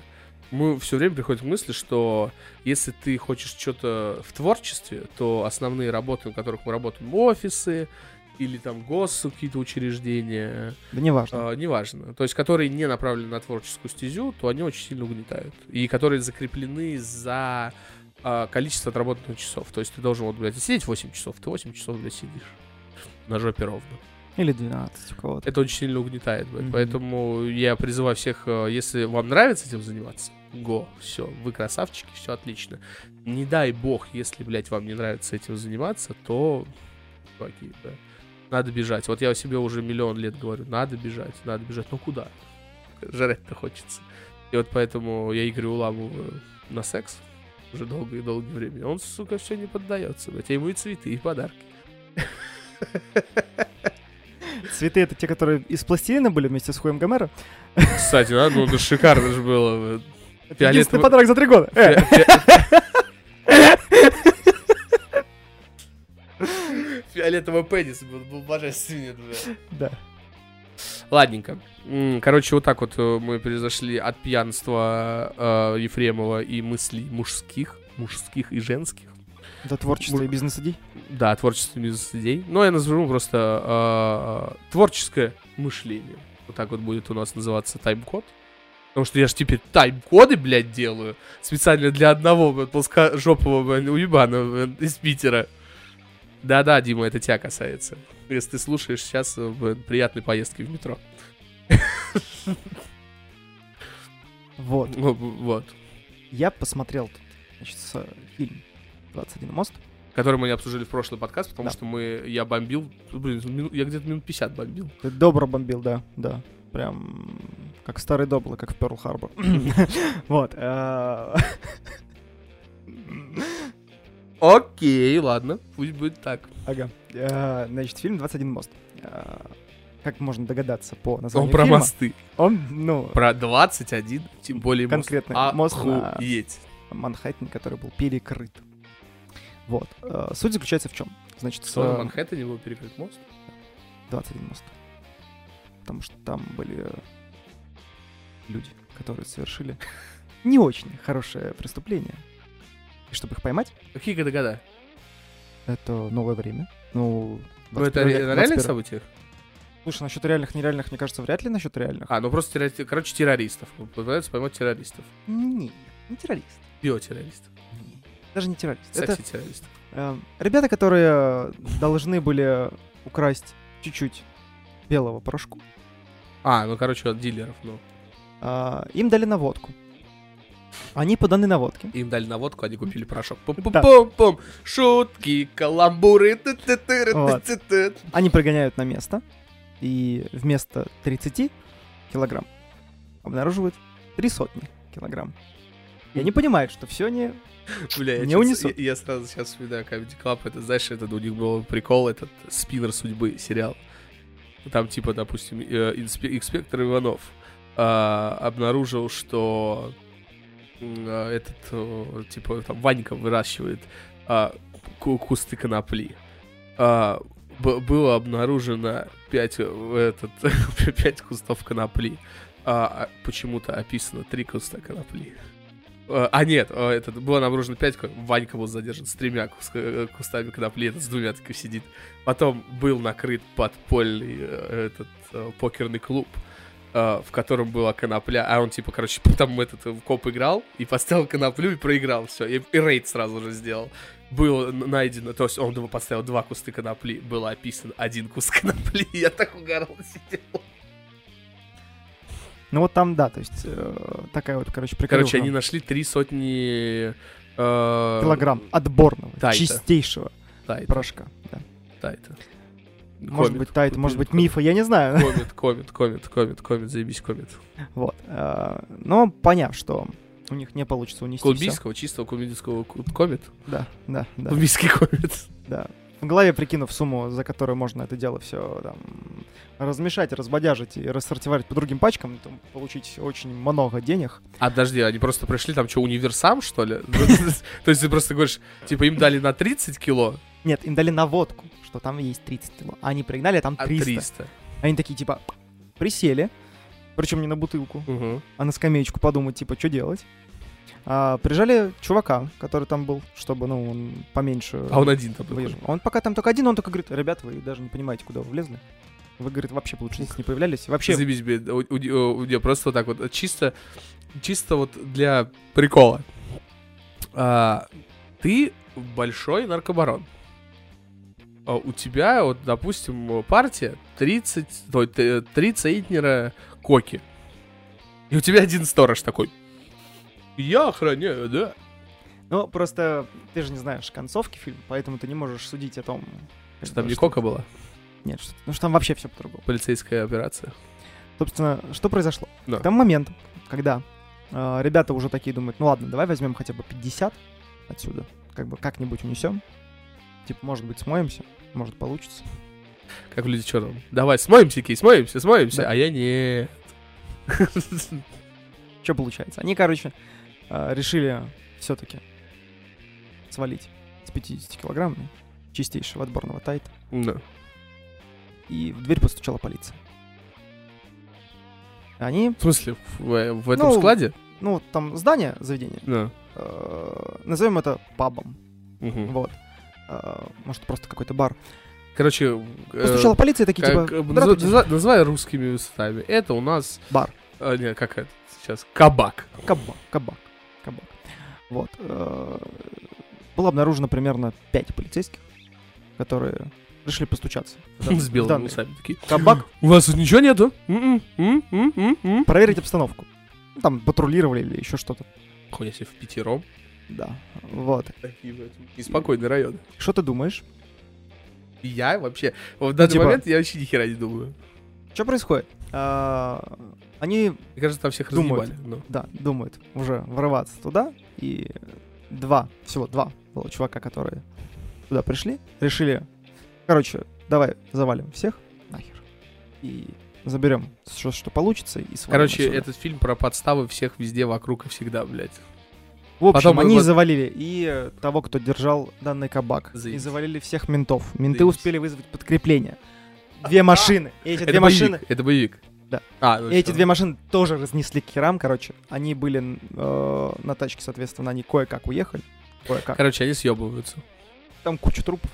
Speaker 1: мы все время приходим к мысли, что если ты хочешь что-то в творчестве, то основные работы, на которых мы работаем, офисы или там гос какие-то учреждения,
Speaker 2: Да неважно.
Speaker 1: а, неважно. То есть, которые не направлены на творческую стезю, то они очень сильно угнетают. И которые закреплены за а, количество отработанных часов. То есть ты должен, вот, блядь, сидеть 8 часов, ты 8 часов, блядь, сидишь. На жопе ровно.
Speaker 2: Или 12 у кого-то.
Speaker 1: Это очень сильно угнетает.
Speaker 2: Мгм.
Speaker 1: Поэтому я призываю всех, э, если вам нравится этим заниматься, го, все, вы красавчики, все отлично. Не дай бог, если, блядь, вам не нравится этим заниматься, то, чуваки, да, надо бежать. Вот я себе уже миллион лет говорю, надо бежать, надо бежать. Ну куда? Жрать-то хочется. И вот поэтому я Игоря уламываю на секс уже долгое и долгое время. Он, сука, все не поддается. блядь. Я ему и цветы, и подарки.
Speaker 2: Цветы это те, которые из пластилина были вместе с хуем Гомера?
Speaker 1: Кстати, да, ну это шикарно же было.
Speaker 2: Это единственный подарок за три года. Э,
Speaker 1: Фи- фи- Фиолетовый пенис был, был божественный.
Speaker 2: Да.
Speaker 1: Ладненько. Короче, вот так вот э, мы произошли от пьянства э, Ефремова и мыслей мужских, мужских и женских.
Speaker 2: До творчества
Speaker 1: Муж-
Speaker 2: и бизнес-идей.
Speaker 1: Да, творчество бизнес-идей. Но я назову просто э, творческое мышление. Вот так вот будет у нас называться тайм-код. Потому что я же теперь тайм-коды, блядь, делаю. Специально для одного, блядь, плоскожопого, уебана, из Питера. Да-да, Дима, это тебя касается. Если ты слушаешь сейчас, э, блядь, приятной поездки в метро.
Speaker 2: Вот.
Speaker 1: Ну, Вот.
Speaker 2: Я посмотрел тут, значит, с- фильм «21 мост».
Speaker 1: Который мы не обсуждали в прошлый подкаст, потому
Speaker 2: Да.
Speaker 1: что мы, я бомбил, блин, я где-то минут 50 бомбил.
Speaker 2: Ты добро бомбил, да, да. Прям как старый добло, как в Перл Харбор. Вот. э,
Speaker 1: Окей, ладно, пусть будет так.
Speaker 2: Ага. Э, Значит, фильм «21 мост». Э, Как можно догадаться по названию
Speaker 1: Он про
Speaker 2: фильма,
Speaker 1: мосты.
Speaker 2: Он, ну,
Speaker 1: Про 21, тем более мост.
Speaker 2: Конкретно мост на-. Манхэттен, который был перекрыт. Вот. Э, Суть заключается в чем? Значит,
Speaker 1: Что, на
Speaker 2: э,
Speaker 1: Манхэттене был перекрыт мост?
Speaker 2: 21 мост. Потому что там были э, люди, которые совершили не очень хорошее преступление. И чтобы их поймать,
Speaker 1: Какие года года?
Speaker 2: это новое время. Ну,
Speaker 1: Ну, это
Speaker 2: 21
Speaker 1: ре-
Speaker 2: век,
Speaker 1: на реальных
Speaker 2: 21.
Speaker 1: событиях?
Speaker 2: Слушай, насчет реальных, нереальных, мне кажется, вряд ли насчет реальных.
Speaker 1: А, ну просто, террори- короче, террористов. Пытаются поймать террористов.
Speaker 2: Не, не террорист.
Speaker 1: Биотеррористов.
Speaker 2: Не. Даже не террорист. Это
Speaker 1: Секси-террористов.
Speaker 2: э, ребята, которые должны были украсть чуть-чуть белого порошку.
Speaker 1: А, ну, короче, от дилеров, ну.
Speaker 2: А, им дали наводку. Они поданы наводке.
Speaker 1: Им дали наводку, они купили порошок. Пум-пум-пум-пум. Шутки, каламбуры.
Speaker 2: Вот. Они прогоняют на место. И вместо 30 килограмм обнаруживают три сотни килограмм. И они понимают, что все не...
Speaker 1: Бля, я,
Speaker 2: Не унесут.
Speaker 1: я, я сразу сейчас вспоминаю Comedy Club. Это, знаешь, это у них был прикол, этот спиннер судьбы сериал. Там, типа, допустим, э, инспе- инспектор Иванов а, обнаружил, что а, этот, э, типа, там, Ванька выращивает а, ку- кусты конопли. А, б- было обнаружено 5, этот, 5 кустов конопли. А, а почему-то описано 3 куста конопли. Э, А нет, э, это было обнаружено 5, Ванька был задержан с тремя э, кустами конопли, этот с двумя такой сидит. Потом был накрыт подпольный этот покерный клуб, в котором была конопля, а он типа, короче, там этот коп играл и поставил коноплю и проиграл все, и, и рейд сразу же сделал. Было н- найдено, то есть он думаю, поставил два куста конопли, было описан один куст конопли, я так угорал сидел.
Speaker 2: Ну вот там, да, то есть э, такая вот, короче, приколюха.
Speaker 1: Короче, они нашли три сотни... э,
Speaker 2: Килограмм отборного,
Speaker 1: Тайта.
Speaker 2: чистейшего
Speaker 1: Тайта,
Speaker 2: порошка. да.
Speaker 1: тайта.
Speaker 2: Может
Speaker 1: Комет.
Speaker 2: быть, тайт, может быть, мифа, я не знаю.
Speaker 1: Комет, комет, комет, комет, комет, заебись, комет.
Speaker 2: Вот. э, Но поняв, что у них не получится унести.
Speaker 1: Колумбийского, чистого колумбийского комет.
Speaker 2: Да, да, да.
Speaker 1: Колумбийский комет.
Speaker 2: Да. В голове прикинув сумму, за которую можно это дело все там размешать, разбодяжить и рассортировать по другим пачкам, там, получить очень много денег.
Speaker 1: А, подожди, они просто пришли, там что, универсам, что ли? То есть ты просто говоришь, типа, им дали на 30 кило,
Speaker 2: Нет, им дали наводку, что там есть 30 кило. А они пригнали, а там
Speaker 1: а
Speaker 2: 300.
Speaker 1: 300.
Speaker 2: Они такие, типа, присели, причем не на бутылку, а на скамеечку подумать, типа, что делать. А, прижали чувака, который там был, чтобы, ну, он поменьше
Speaker 1: А он один там
Speaker 2: выезжал. Он пока там только один, он только говорит, ребята, вы даже не понимаете, куда вы влезли. Вы, говорит, вообще лучше здесь не появлялись. Вообще,
Speaker 1: блин, у- у- у- у просто вот так вот, чисто, чисто вот для прикола. А, Ты большой наркобарон. А У тебя, вот, допустим, партия 30, ой, т- три центнера коки. И у тебя один сторож такой. Я охраняю, да.
Speaker 2: ну, просто ты же не знаешь концовки фильма, поэтому ты не можешь судить о том...
Speaker 1: Что там не кока была?
Speaker 2: Нет, что, ну что там вообще все по-другому.
Speaker 1: Полицейская операция.
Speaker 2: Собственно, что произошло?
Speaker 1: Да.
Speaker 2: В том момент, когда э, ребята уже такие думают, ну ладно, давай возьмем хотя бы 50 отсюда, как бы как-нибудь унесем. Типа, может быть, смоемся, может получится.
Speaker 1: Как в люди черном. Давай, смоемся, Кей, смоемся, смоемся.
Speaker 2: Да.
Speaker 1: А я не.
Speaker 2: Что получается? Они, короче, решили все-таки свалить с 50 килограммами чистейшего отборного тайта,
Speaker 1: Да.
Speaker 2: и в дверь постучала полиция. Они,
Speaker 1: В смысле, в, э, в этом
Speaker 2: Ну,
Speaker 1: складе?
Speaker 2: ну, там здание, заведение,
Speaker 1: Да.
Speaker 2: э, назовем это пабом,
Speaker 1: Мгм.
Speaker 2: вот. Э, может, просто какой-то бар.
Speaker 1: Короче, э,
Speaker 2: Постучала полиция, такие,
Speaker 1: как-
Speaker 2: типа,
Speaker 1: э, назва- называй русскими устами. Это у нас...
Speaker 2: бар.
Speaker 1: а, нет, как это сейчас? Кабак.
Speaker 2: Кабак, кабак, кабак. Вот. э, Было обнаружено примерно 5 полицейских, которые решили постучаться.
Speaker 1: С белыми усами такие.
Speaker 2: Кабак,
Speaker 1: У вас тут ничего нету? М-м, м, м, м, м.
Speaker 2: проверить обстановку. Ну, Там патрулировали или еще что-то.
Speaker 1: Хуя себе в пятером.
Speaker 2: Да. Вот.
Speaker 1: Такие, блядь, Неспокойный район.
Speaker 2: Что ты думаешь?
Speaker 1: И Я вообще... В данный
Speaker 2: типа-
Speaker 1: момент я вообще ни хера не думаю.
Speaker 2: Что происходит? А, Они,
Speaker 1: Мне кажется, там всех
Speaker 2: Думают.
Speaker 1: разъебали. ну.
Speaker 2: да, думают уже ворваться туда. И два, всего два было чувака, которые туда пришли, решили, короче, давай завалим всех нахер. И заберем что, что получится и
Speaker 1: Короче,
Speaker 2: отсюда.
Speaker 1: этот фильм про подставы всех везде, вокруг и всегда, блядь.
Speaker 2: В общем,
Speaker 1: Потом
Speaker 2: они
Speaker 1: вот-
Speaker 2: завалили и э, того, кто держал данный кабак. И
Speaker 1: Заебись.
Speaker 2: завалили всех ментов. Менты
Speaker 1: Заебись.
Speaker 2: успели вызвать подкрепление. Две машины. И эти
Speaker 1: Это
Speaker 2: две машины...
Speaker 1: боевик. Это боевик.
Speaker 2: Да.
Speaker 1: А, ну
Speaker 2: И эти две машины тоже разнесли к херам, короче. Они были э, на тачке, соответственно, они кое-как уехали. Кое-как.
Speaker 1: Короче, они съебываются.
Speaker 2: Там куча трупов.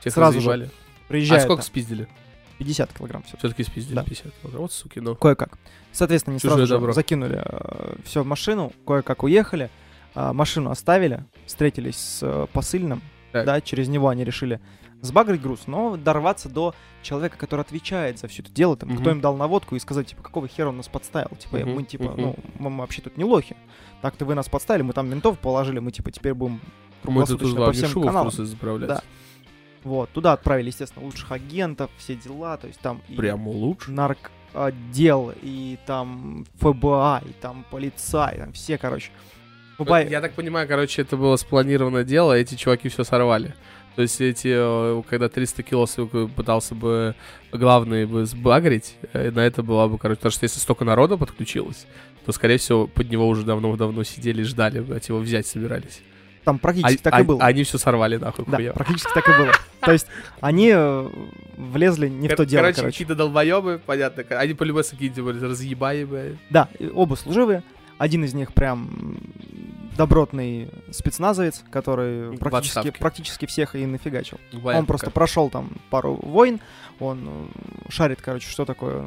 Speaker 1: Всех
Speaker 2: Сразу же
Speaker 1: разъебали. А
Speaker 2: Приезжают
Speaker 1: сколько
Speaker 2: там.
Speaker 1: спиздили?
Speaker 2: 50 килограмм все.
Speaker 1: Все-таки спиздили
Speaker 2: Да.
Speaker 1: 50. Вот суки, ну.
Speaker 2: Кое-как. Соответственно, они
Speaker 1: Чужое
Speaker 2: сразу же
Speaker 1: добро.
Speaker 2: закинули все в машину, кое-как уехали, а, машину оставили, встретились с э, посыльным,
Speaker 1: Так.
Speaker 2: да, через него они решили сбагрить груз, но дорваться до человека, который отвечает за все это дело, там, кто
Speaker 1: Мгм.
Speaker 2: им дал наводку, и сказать, типа, какого хера он нас подставил? Типа,
Speaker 1: Мгм,
Speaker 2: мы, типа,
Speaker 1: мгм.
Speaker 2: ну, мы, вообще тут не лохи. Так-то вы нас подставили, мы там ментов положили, мы, типа, теперь будем круглосуточно по всем каналам.
Speaker 1: заправлять.
Speaker 2: Да. Вот, туда отправили, естественно, лучших агентов, все дела, то есть там
Speaker 1: Прямо лучше.
Speaker 2: наркотдел, и там ФБА, и там полицай, там все, короче. Дубай-
Speaker 1: Я так понимаю, короче, это было спланированное дело, эти чуваки все сорвали. То есть эти, э, когда 300 кило пытался бы главный бы сбагрить, э, на это была бы, короче, потому что если столько народа подключилось, то, скорее всего, под него уже давно-давно сидели и ждали, блядь, его взять собирались.
Speaker 2: там
Speaker 1: А,
Speaker 2: практически так
Speaker 1: а-
Speaker 2: и было.
Speaker 1: Они все сорвали, нахуй,
Speaker 2: Да,
Speaker 1: хуя.
Speaker 2: практически так и было. То есть они э, влезли не в то дело,
Speaker 1: короче,
Speaker 2: короче.
Speaker 1: какие-то долбоебы, понятно. Они по-любому какие-то были разъебаемые.
Speaker 2: Да, оба служивые. Один из них прям добротный спецназовец, который
Speaker 1: В
Speaker 2: практически,
Speaker 1: отставке.
Speaker 2: практически всех и нафигачил.
Speaker 1: Понятно,
Speaker 2: он просто прошел там пару войн, он э, шарит, короче, что такое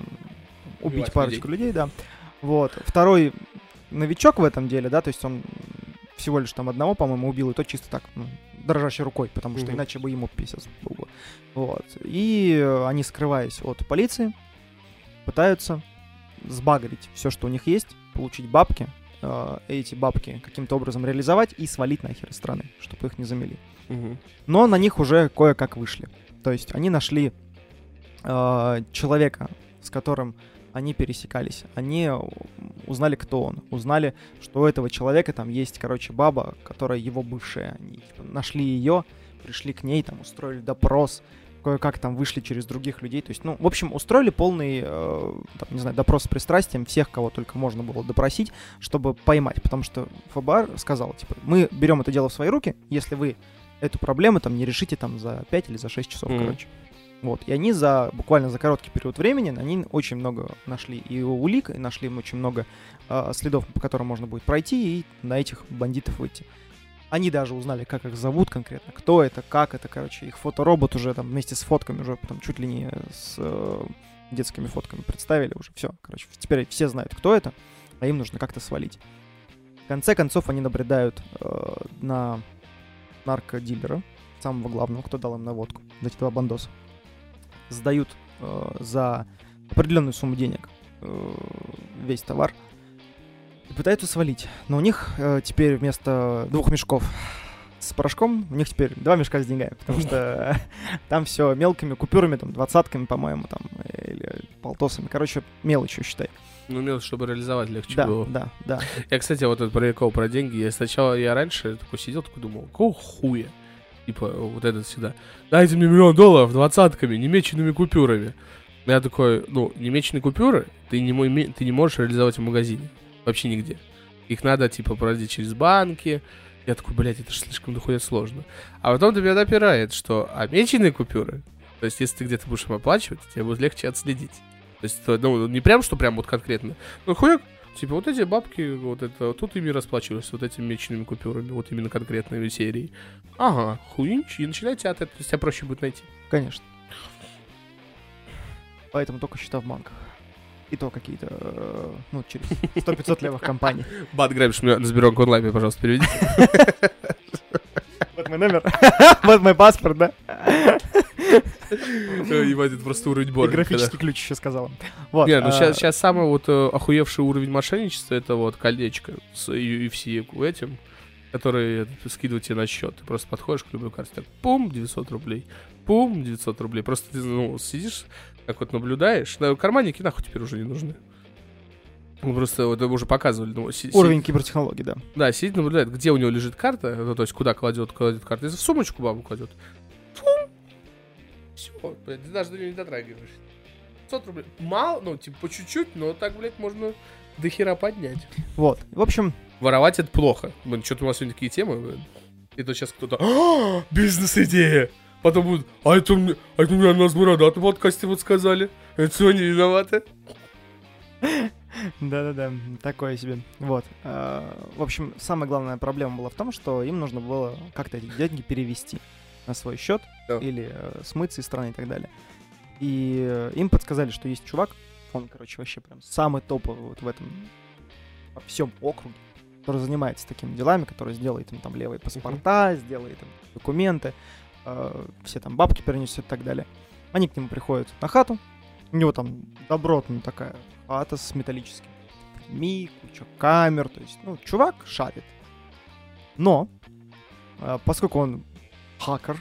Speaker 2: убить
Speaker 1: Убивать
Speaker 2: парочку людей. да. Вот. Второй новичок в этом деле, да, то есть он всего лишь там одного, по-моему, убил, и то чисто так, ну, дрожащей рукой, потому что
Speaker 1: Мгм.
Speaker 2: иначе бы ему писец был бы. Вот. И они, скрываясь от полиции, пытаются сбагрить все, что у них есть, получить бабки, э, эти бабки каким-то образом реализовать и свалить нахер из страны, чтобы их не замели
Speaker 1: Мгм.
Speaker 2: но на них уже кое-как вышли. То есть они нашли э, человека, с которым они пересекались. Они узнали, кто он. Узнали, что у этого человека там есть, короче, баба, которая его бывшая. Они типа, нашли ее, пришли к ней, там устроили допрос, кое-как там вышли через других людей. То есть, ну, в общем, устроили полный, э, там, не знаю, допрос с пристрастием всех, кого только можно было допросить, чтобы поймать. Потому что ФБР сказал, типа, мы берем это дело в свои руки, если вы эту проблему там не решите там за 5 или за 6 часов,
Speaker 1: Мгм.
Speaker 2: короче. Вот. И они за буквально за короткий период времени, они очень много нашли и улик, и нашли им очень много а, следов, по которым можно будет пройти и на этих бандитов выйти. Они даже узнали, как их зовут конкретно, кто это, как это, короче. Их фоторобот уже там вместе с фотками уже там чуть ли не с э, детскими фотками представили уже. Все, короче, теперь все знают, кто это, а им нужно как-то свалить. В конце концов, они набредают э, на наркодилера, самого главного, кто дал им наводку, эти два бандоса. Сдают э, за определенную сумму денег э, весь товар и пытаются свалить. Но у них э, теперь вместо двух мешков с порошком, у них теперь два мешка с деньгами, потому что там все мелкими купюрами, там, двадцатками, по-моему, там, или полтосами. Короче, мелочью, считай.
Speaker 1: Ну, мелочь, чтобы реализовать легче
Speaker 2: Да,
Speaker 1: было.
Speaker 2: да, да.
Speaker 1: Я, кстати, вот этот прикол про деньги. Я сначала, я раньше такой сидел, такой думал, какого хуя? Типа, вот этот всегда. Дайте мне миллион долларов двадцатками, немеченными купюрами. Я такой, ну, немеченные купюры ты не, ты не можешь реализовать в магазине. Вообще нигде. Их надо, типа, пройти через банки. Я такой, блядь, это же слишком доходит сложно. А потом до меня допирает, что обмеченные купюры, то есть если ты где-то будешь им оплачивать, тебе будет легче отследить. То есть, то, ну, не прям, что прям вот конкретно. Ну, хуяк, Типа, вот эти бабки, вот это, тут ими расплачивались, вот этими мечными купюрами, вот именно конкретной серии. Ага, хуинч, и начинайте от этого, тебя проще будет найти.
Speaker 2: Конечно. Поэтому только счета в банках. И то какие-то, э, ну, через 100-500 левых компаний.
Speaker 1: Бат грабишь мне на Сбербанк онлайн, мне, пожалуйста, переведи.
Speaker 2: Вот мой номер. Вот мой паспорт, да?
Speaker 1: Ебать, это просто уровень
Speaker 2: И
Speaker 1: борга.
Speaker 2: графический ключ еще сказал. Вот.
Speaker 1: Не, ну сейчас, сейчас самый вот э, охуевший уровень мошенничества это вот колечко с UFC этим, который э, скидывает тебе на счет. Ты просто подходишь к любой карте, так, пум, 900 рублей, пум, 900 рублей. Просто ты, ну, сидишь, так вот наблюдаешь. На карманники нахуй теперь уже не нужны. Ну, просто вот уже показывали. Ну, си- си-
Speaker 2: Уровень кибертехнологий, да.
Speaker 1: да, сидит, наблюдает, где у него лежит карта, ну, то есть куда кладет, кладет карту. Если в сумочку бабу кладет, все, ты даже до нее не дотрагиваешься. 500 рублей. Мало, ну, типа, по чуть-чуть, но так, блядь, можно до хера поднять.
Speaker 2: Вот. В общем,
Speaker 1: Воровать это плохо. Блин, что-то у нас сегодня такие темы. блин. И то сейчас кто-то... «А, Бизнес-идея! Потом будет... А это, мне, а это у меня нас бородаты в подкасте вот сказали. Это что, они виноваты?
Speaker 2: Да-да-да, такое себе. Вот. А, В общем, самая главная проблема была в том, что им нужно было как-то эти деньги перевести на свой счет
Speaker 1: Да.
Speaker 2: или э, смыться из страны и так далее. И э, им подсказали, что есть чувак, он, короче, вообще прям самый топовый вот в этом во всем округе, который занимается такими делами, который сделает им там левые паспорта, сделает им документы. Э, все там бабки перенесут и так далее. Они к нему приходят на хату, у него там добротная такая хата с металлическим ми, куча камер, то есть, ну, чувак шарит. Но, э, поскольку он хакер,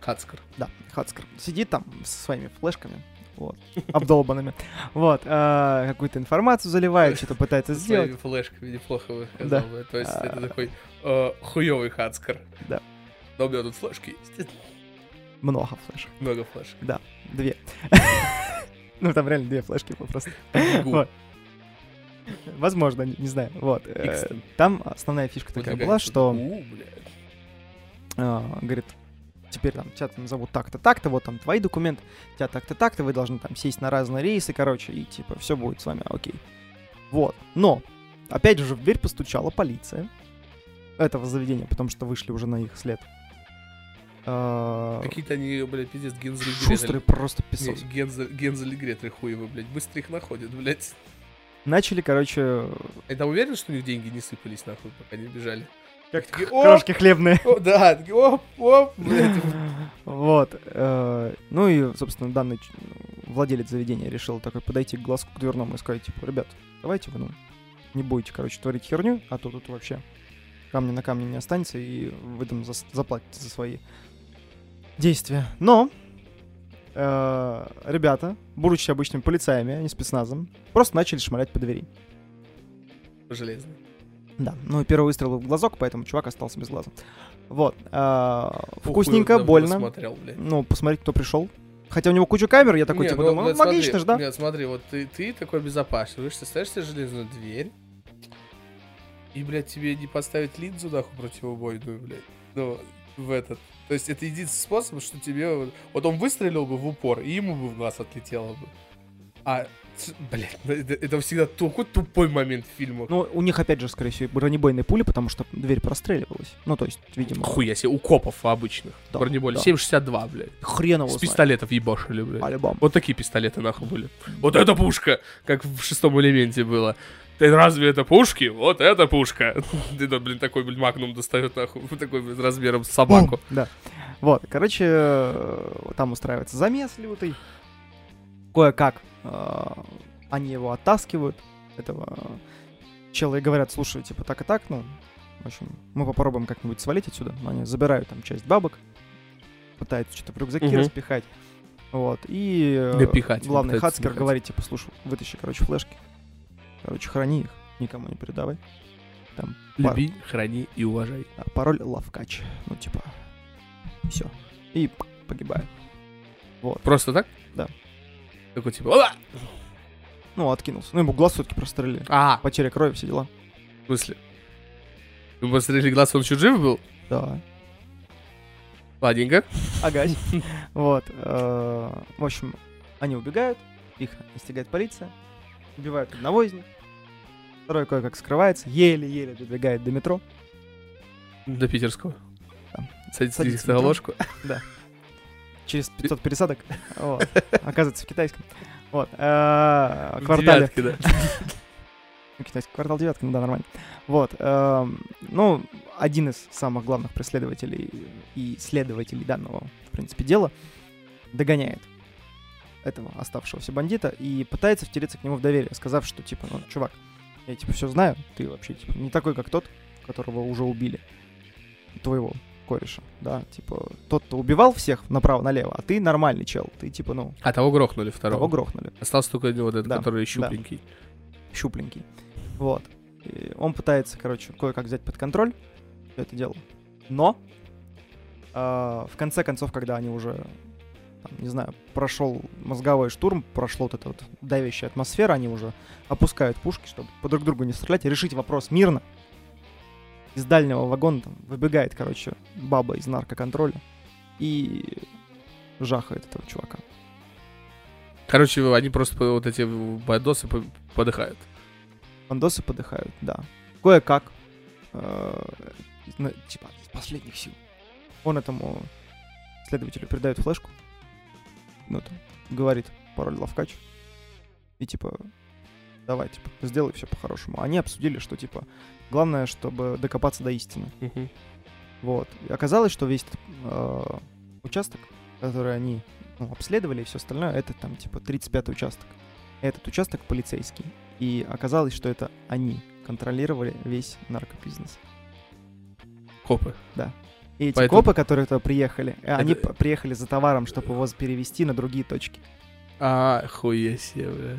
Speaker 1: Хацкар.
Speaker 2: да, хацкер, сидит там со своими флешками, вот, обдолбанными, вот, э, какую-то информацию заливает, что-то пытается сделать.
Speaker 1: своими флешками неплохо вы
Speaker 2: Да.
Speaker 1: То есть это
Speaker 2: А.
Speaker 1: такой э, хуёвый Хацкар.
Speaker 2: Да.
Speaker 1: Но у меня тут флешки есть.
Speaker 2: Много флешек,
Speaker 1: Много флешек.
Speaker 2: две. Ну, там реально две флешки просто. Вот. Возможно, не не знаю, вот. э. Там основная фишка такая
Speaker 1: Выдвигается
Speaker 2: была, что а, говорит, теперь там тебя там зовут так-то, так-то, вот там твои документы, тебя так-то, так-то, вы должны там сесть на разные рейсы, короче, и типа все будет с вами окей. Вот. Но, опять же, в дверь постучала полиция этого заведения, потому что вышли уже на их след. А,
Speaker 1: Какие-то они, блядь, пиздец, Гензель Гретель.
Speaker 2: просто песос.
Speaker 1: Гензель, Гензель и хуевы, блядь. Быстро их находят, блядь.
Speaker 2: Начали, короче,
Speaker 1: там уверен, что у них деньги не сыпались нахуй, пока не бежали.
Speaker 2: как
Speaker 1: такие,
Speaker 2: крошки хлебные.
Speaker 1: О, да, такие, оп, оп, блядь.
Speaker 2: Вот. э, Ну и, собственно, данный ч- владелец заведения решил такой подойти к глазку к дверному и сказать, типа, ребят, давайте вы, ну, не будете, короче, творить херню, а то тут вообще камня на камне не останется, и вы там зас- заплатите за свои действия. Но э, ребята, будучи обычными полицаями, а не спецназом, просто начали шмалять по двери.
Speaker 1: Железно.
Speaker 2: Да, ну и первый выстрел в глазок, поэтому чувак остался без глаза. Вот. э, Вкусненько,
Speaker 1: давно
Speaker 2: больно.
Speaker 1: смотрел, блядь.
Speaker 2: Ну, посмотреть, кто пришел. Хотя у него куча камер, я такой,
Speaker 1: Не,
Speaker 2: типа,
Speaker 1: ну,
Speaker 2: думаю, ну, логично же, да?
Speaker 1: Нет, смотри, вот ты, ты такой безопасный, ставишь себе железную дверь, и, блядь, тебе не поставить линзу, нахуй, противобойную, блядь, ну, в этот. То есть это единственный способ, что тебе... вот- он выстрелил бы в упор, и ему бы в глаз отлетело бы. А, блядь, ну, это, это всегда такой тупой момент в фильмах.
Speaker 2: Ну, у них, опять же, скорее всего, бронебойные пули, потому что дверь простреливалась. Ну, то есть, видимо,
Speaker 1: Хуя себе, у копов обычных.
Speaker 2: Да,
Speaker 1: Бронебойли.
Speaker 2: да.
Speaker 1: 7,62, блядь.
Speaker 2: хрен его
Speaker 1: С
Speaker 2: знает.
Speaker 1: пистолетов ебашили, блядь.
Speaker 2: По-любому.
Speaker 1: Вот такие пистолеты нахуй были. Вот это пушка, как в шестом элементе было. Ты разве это пушки? Вот это пушка. Ты, да, блин, такой, блин, магнум достает нахуй. Такой, блин, размером с собаку.
Speaker 2: Да. Вот, короче, э, там устраивается замес лютый. Кое-как э, они его оттаскивают, этого чела, и говорят, слушай, типа, так и так, ну, в общем, мы попробуем как-нибудь свалить отсюда. Но они забирают там часть бабок, пытаются что-то в рюкзаки распихать. Вот, и э,
Speaker 1: Допихать,
Speaker 2: главный Хацкер говорит, типа, слушай, вытащи, короче, флешки. Короче, храни их, никому не передавай. Там пар-
Speaker 1: Люби, храни и уважай.
Speaker 2: а, пароль лавкач. Ну, типа, все. И п- погибаю. Вот.
Speaker 1: Просто так?
Speaker 2: Да.
Speaker 1: Такой типа, «Ола!»
Speaker 2: Ну, откинулся. Ну, ему глаз все-таки прострелили.
Speaker 1: а,
Speaker 2: Потеря крови, все дела.
Speaker 1: в смысле? Вы посмотрели глаз, он еще жив был?
Speaker 2: Да.
Speaker 1: Ладненько.
Speaker 2: Агась. Вот. э, В общем, они убегают, их настигает полиция, убивают одного из них, второй кое-как скрывается, еле-еле добегает до метро.
Speaker 1: До питерского.
Speaker 2: Да.
Speaker 1: Садится
Speaker 2: Садится в
Speaker 1: на ложку.
Speaker 2: Через 500 пересадок. Вот. Оказывается, в китайском. Вот. э, Квартале.
Speaker 1: Да.
Speaker 2: Китайский квартал девятка, ну да, нормально. Вот. эм, ну, один из самых главных преследователей и следователей данного, в принципе, дела догоняет этого оставшегося бандита и пытается втереться к нему в доверие, сказав, что, типа, ну, чувак, я, типа, все знаю, ты вообще, типа, не такой, как тот, которого уже убили, твоего кореша, да, типа, тот-то убивал всех направо-налево, а ты нормальный чел, ты, типа, ну,
Speaker 1: А того грохнули второго.
Speaker 2: того грохнули
Speaker 1: Остался только вот этот,
Speaker 2: Да,
Speaker 1: который
Speaker 2: да.
Speaker 1: щупленький.
Speaker 2: щупленький. Вот. И он пытается, короче, кое-как взять под контроль это дело. Но а, в конце концов, когда они уже, там, не знаю, прошел мозговой штурм, прошло вот эта вот давящая атмосфера, они уже опускают пушки, чтобы по друг другу не стрелять, решить вопрос мирно. Из дальнего вагона там выбегает, короче, баба из наркоконтроля и жахает этого чувака.
Speaker 1: Короче, они просто вот эти бандосы по- подыхают.
Speaker 2: Бандосы подыхают, да. Кое-как, э, типа, из последних сил. Он этому следователю передает флешку. Ну, там, говорит пароль лавкач. И, типа, давай, типа, сделай все по-хорошему. Они обсудили, что, типа, главное, чтобы докопаться до истины. Вот. И оказалось, что весь этот, э, участок, который они ну, обследовали и все остальное, это там типа 35-й участок. Этот участок полицейский. И оказалось, что это они контролировали весь наркобизнес.
Speaker 1: Копы.
Speaker 2: И эти
Speaker 1: Поэтому-
Speaker 2: копы, которые туда приехали, э, они
Speaker 1: Это-
Speaker 2: п- приехали за товаром, чтобы его перевести на другие точки.
Speaker 1: А, хуя себе, бля.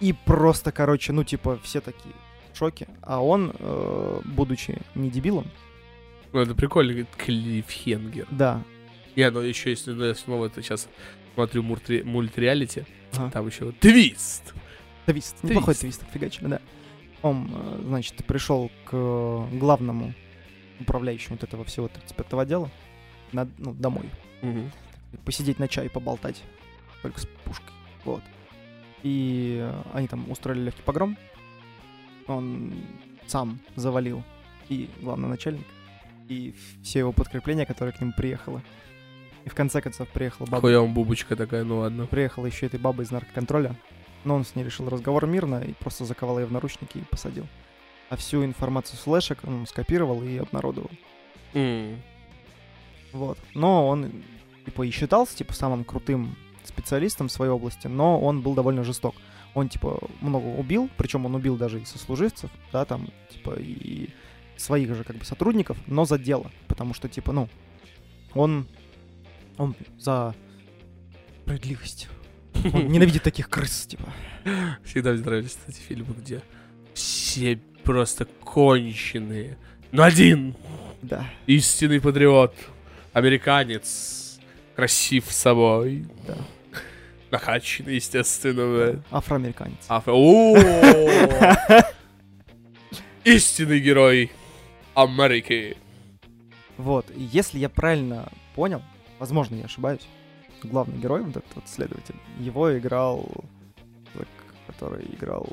Speaker 2: И просто, короче, ну, типа, все такие в шоке. А он, э, будучи не дебилом,
Speaker 1: Ну, это прикольно, говорит, клиффхенгер.
Speaker 2: да,
Speaker 1: Я, ну, еще если ну, я снова это сейчас смотрю мультри- мультреалити,
Speaker 2: Ага.
Speaker 1: там еще твист.
Speaker 2: твист, неплохой
Speaker 1: Твист.
Speaker 2: твист отфигачили, да. Он, э, значит, пришел к э, главному управляющему вот этого всего 35-го отдела, на, ну, домой. посидеть на чай, поболтать. Только с пушкой. Вот. И они там устроили легкий погром. Он сам завалил и главный начальник, и все его подкрепления, которые к нему приехало. И в конце концов приехала баба.
Speaker 1: Хуя он бубочка такая, ну ладно.
Speaker 2: Приехала еще этой баба из наркоконтроля. Но он с ней решил разговор мирно и просто заковал ее в наручники и посадил. А всю информацию с флешек он скопировал и обнародовал.
Speaker 1: М.
Speaker 2: Вот. Но он, типа, и считался, типа, самым крутым специалистом в своей области, но он был довольно жесток. Он, типа, много убил, причем он убил даже и сослуживцев, да, там, типа, и своих же, как бы, сотрудников, но за дело. Потому что, типа, ну, он, он за справедливость. Он ненавидит таких крыс, типа.
Speaker 1: Всегда мне нравились эти фильмы, где все просто конченые. Но один
Speaker 2: Да,
Speaker 1: истинный патриот, американец, красив собой,
Speaker 2: да.
Speaker 1: накачанный, естественно. бля.
Speaker 2: Афроамериканец.
Speaker 1: Афро-! Истинный герой Америки.
Speaker 2: Вот, если я правильно понял, возможно, я ошибаюсь, главный герой, вот этот вот следователь, его играл который играл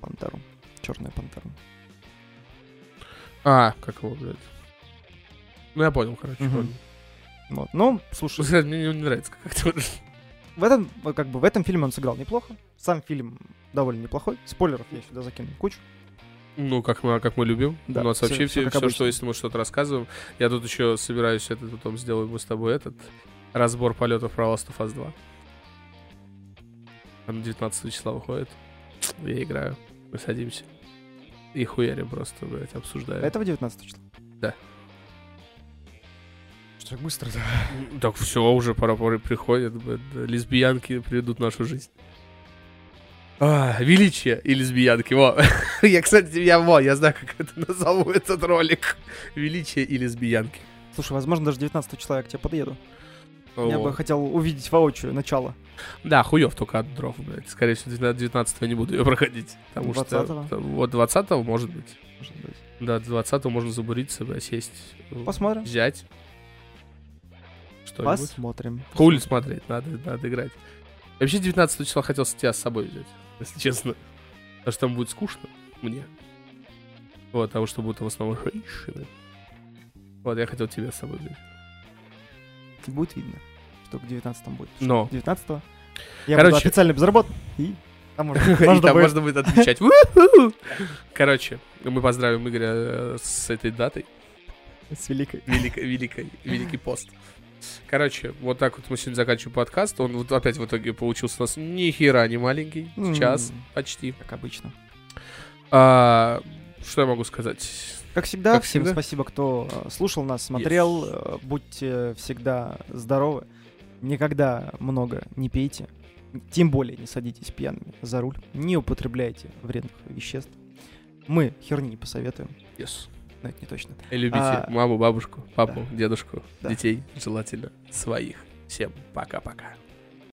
Speaker 2: Пантеру, Черную Пантеру.
Speaker 1: А, как его, блядь. Ну, я понял, короче.
Speaker 2: Мгм.
Speaker 1: понял.
Speaker 2: Вот, ну, слушай,
Speaker 1: Мне не нравится, как актер.
Speaker 2: в этом, как бы, в этом фильме он сыграл неплохо, сам фильм довольно неплохой, спойлеров я сюда закину кучу.
Speaker 1: Ну, как мы, как мы любим.
Speaker 2: Да,
Speaker 1: У нас
Speaker 2: всё-
Speaker 1: вообще все, все,
Speaker 2: обычно.
Speaker 1: что если мы что-то рассказываем. Я тут еще собираюсь это потом сделаем мы с тобой этот разбор полетов про Last of Us 2. Там 19 числа выходит. Я играю. Мы садимся. И хуярим просто, блядь, обсуждаем.
Speaker 2: Этого 19 числа?
Speaker 1: Да.
Speaker 2: Что так быстро-то?
Speaker 1: Так все, уже пора поры приходят. блядь, да, Лесбиянки придут в нашу жизнь. А, величие и лесбиянки. Во. я, кстати, я, во, я знаю, как это назову этот ролик. Величие и лесбиянки.
Speaker 2: Слушай, возможно, даже 19 числа я к тебе подъеду. Я
Speaker 1: Во.
Speaker 2: бы хотел увидеть воочию начало.
Speaker 1: Да, хуев только от дров, блядь. Скорее всего, 19 я не буду ее проходить. Потому
Speaker 2: 20-го?
Speaker 1: что... там, Вот 20 может быть.
Speaker 2: Может быть.
Speaker 1: Да, 20 можно забуриться, блядь, сесть. э,
Speaker 2: Посмотрим.
Speaker 1: Взять. Что-нибудь.
Speaker 2: Посмотрим.
Speaker 1: Хули смотреть, надо, надо играть. Вообще 19 числа хотел тебя с собой взять, если честно. Потому что там будет скучно мне. Вот, потому что будут в основном женщины. Вот, я хотел тебя с собой взять.
Speaker 2: Будет видно, что к 19 будет.
Speaker 1: Но.
Speaker 2: 19 я
Speaker 1: Короче.
Speaker 2: буду официально безработный. И там можно,
Speaker 1: И там
Speaker 2: будет-
Speaker 1: можно будет отвечать. «У-ху!» Короче, мы поздравим Игоря э, с этой датой.
Speaker 2: с великой.
Speaker 1: Великой, великой, великий пост. Короче, вот так вот мы сегодня заканчиваем подкаст. Он вот опять в итоге получился у нас ни хера не маленький.
Speaker 2: М.
Speaker 1: Час почти.
Speaker 2: Как обычно.
Speaker 1: А, что я могу сказать?
Speaker 2: Как всегда,
Speaker 1: Как
Speaker 2: всем
Speaker 1: всегда.
Speaker 2: спасибо, кто э, слушал нас, смотрел. Э, Будьте всегда здоровы. Никогда много не пейте. Тем более не садитесь пьяными за руль. Не употребляйте вредных веществ. Мы херни не посоветуем.
Speaker 1: Yes.
Speaker 2: Но это не точно.
Speaker 1: И любите
Speaker 2: А,
Speaker 1: маму, бабушку, папу, дедушку,
Speaker 2: Да.
Speaker 1: детей, желательно своих. Всем пока-пока.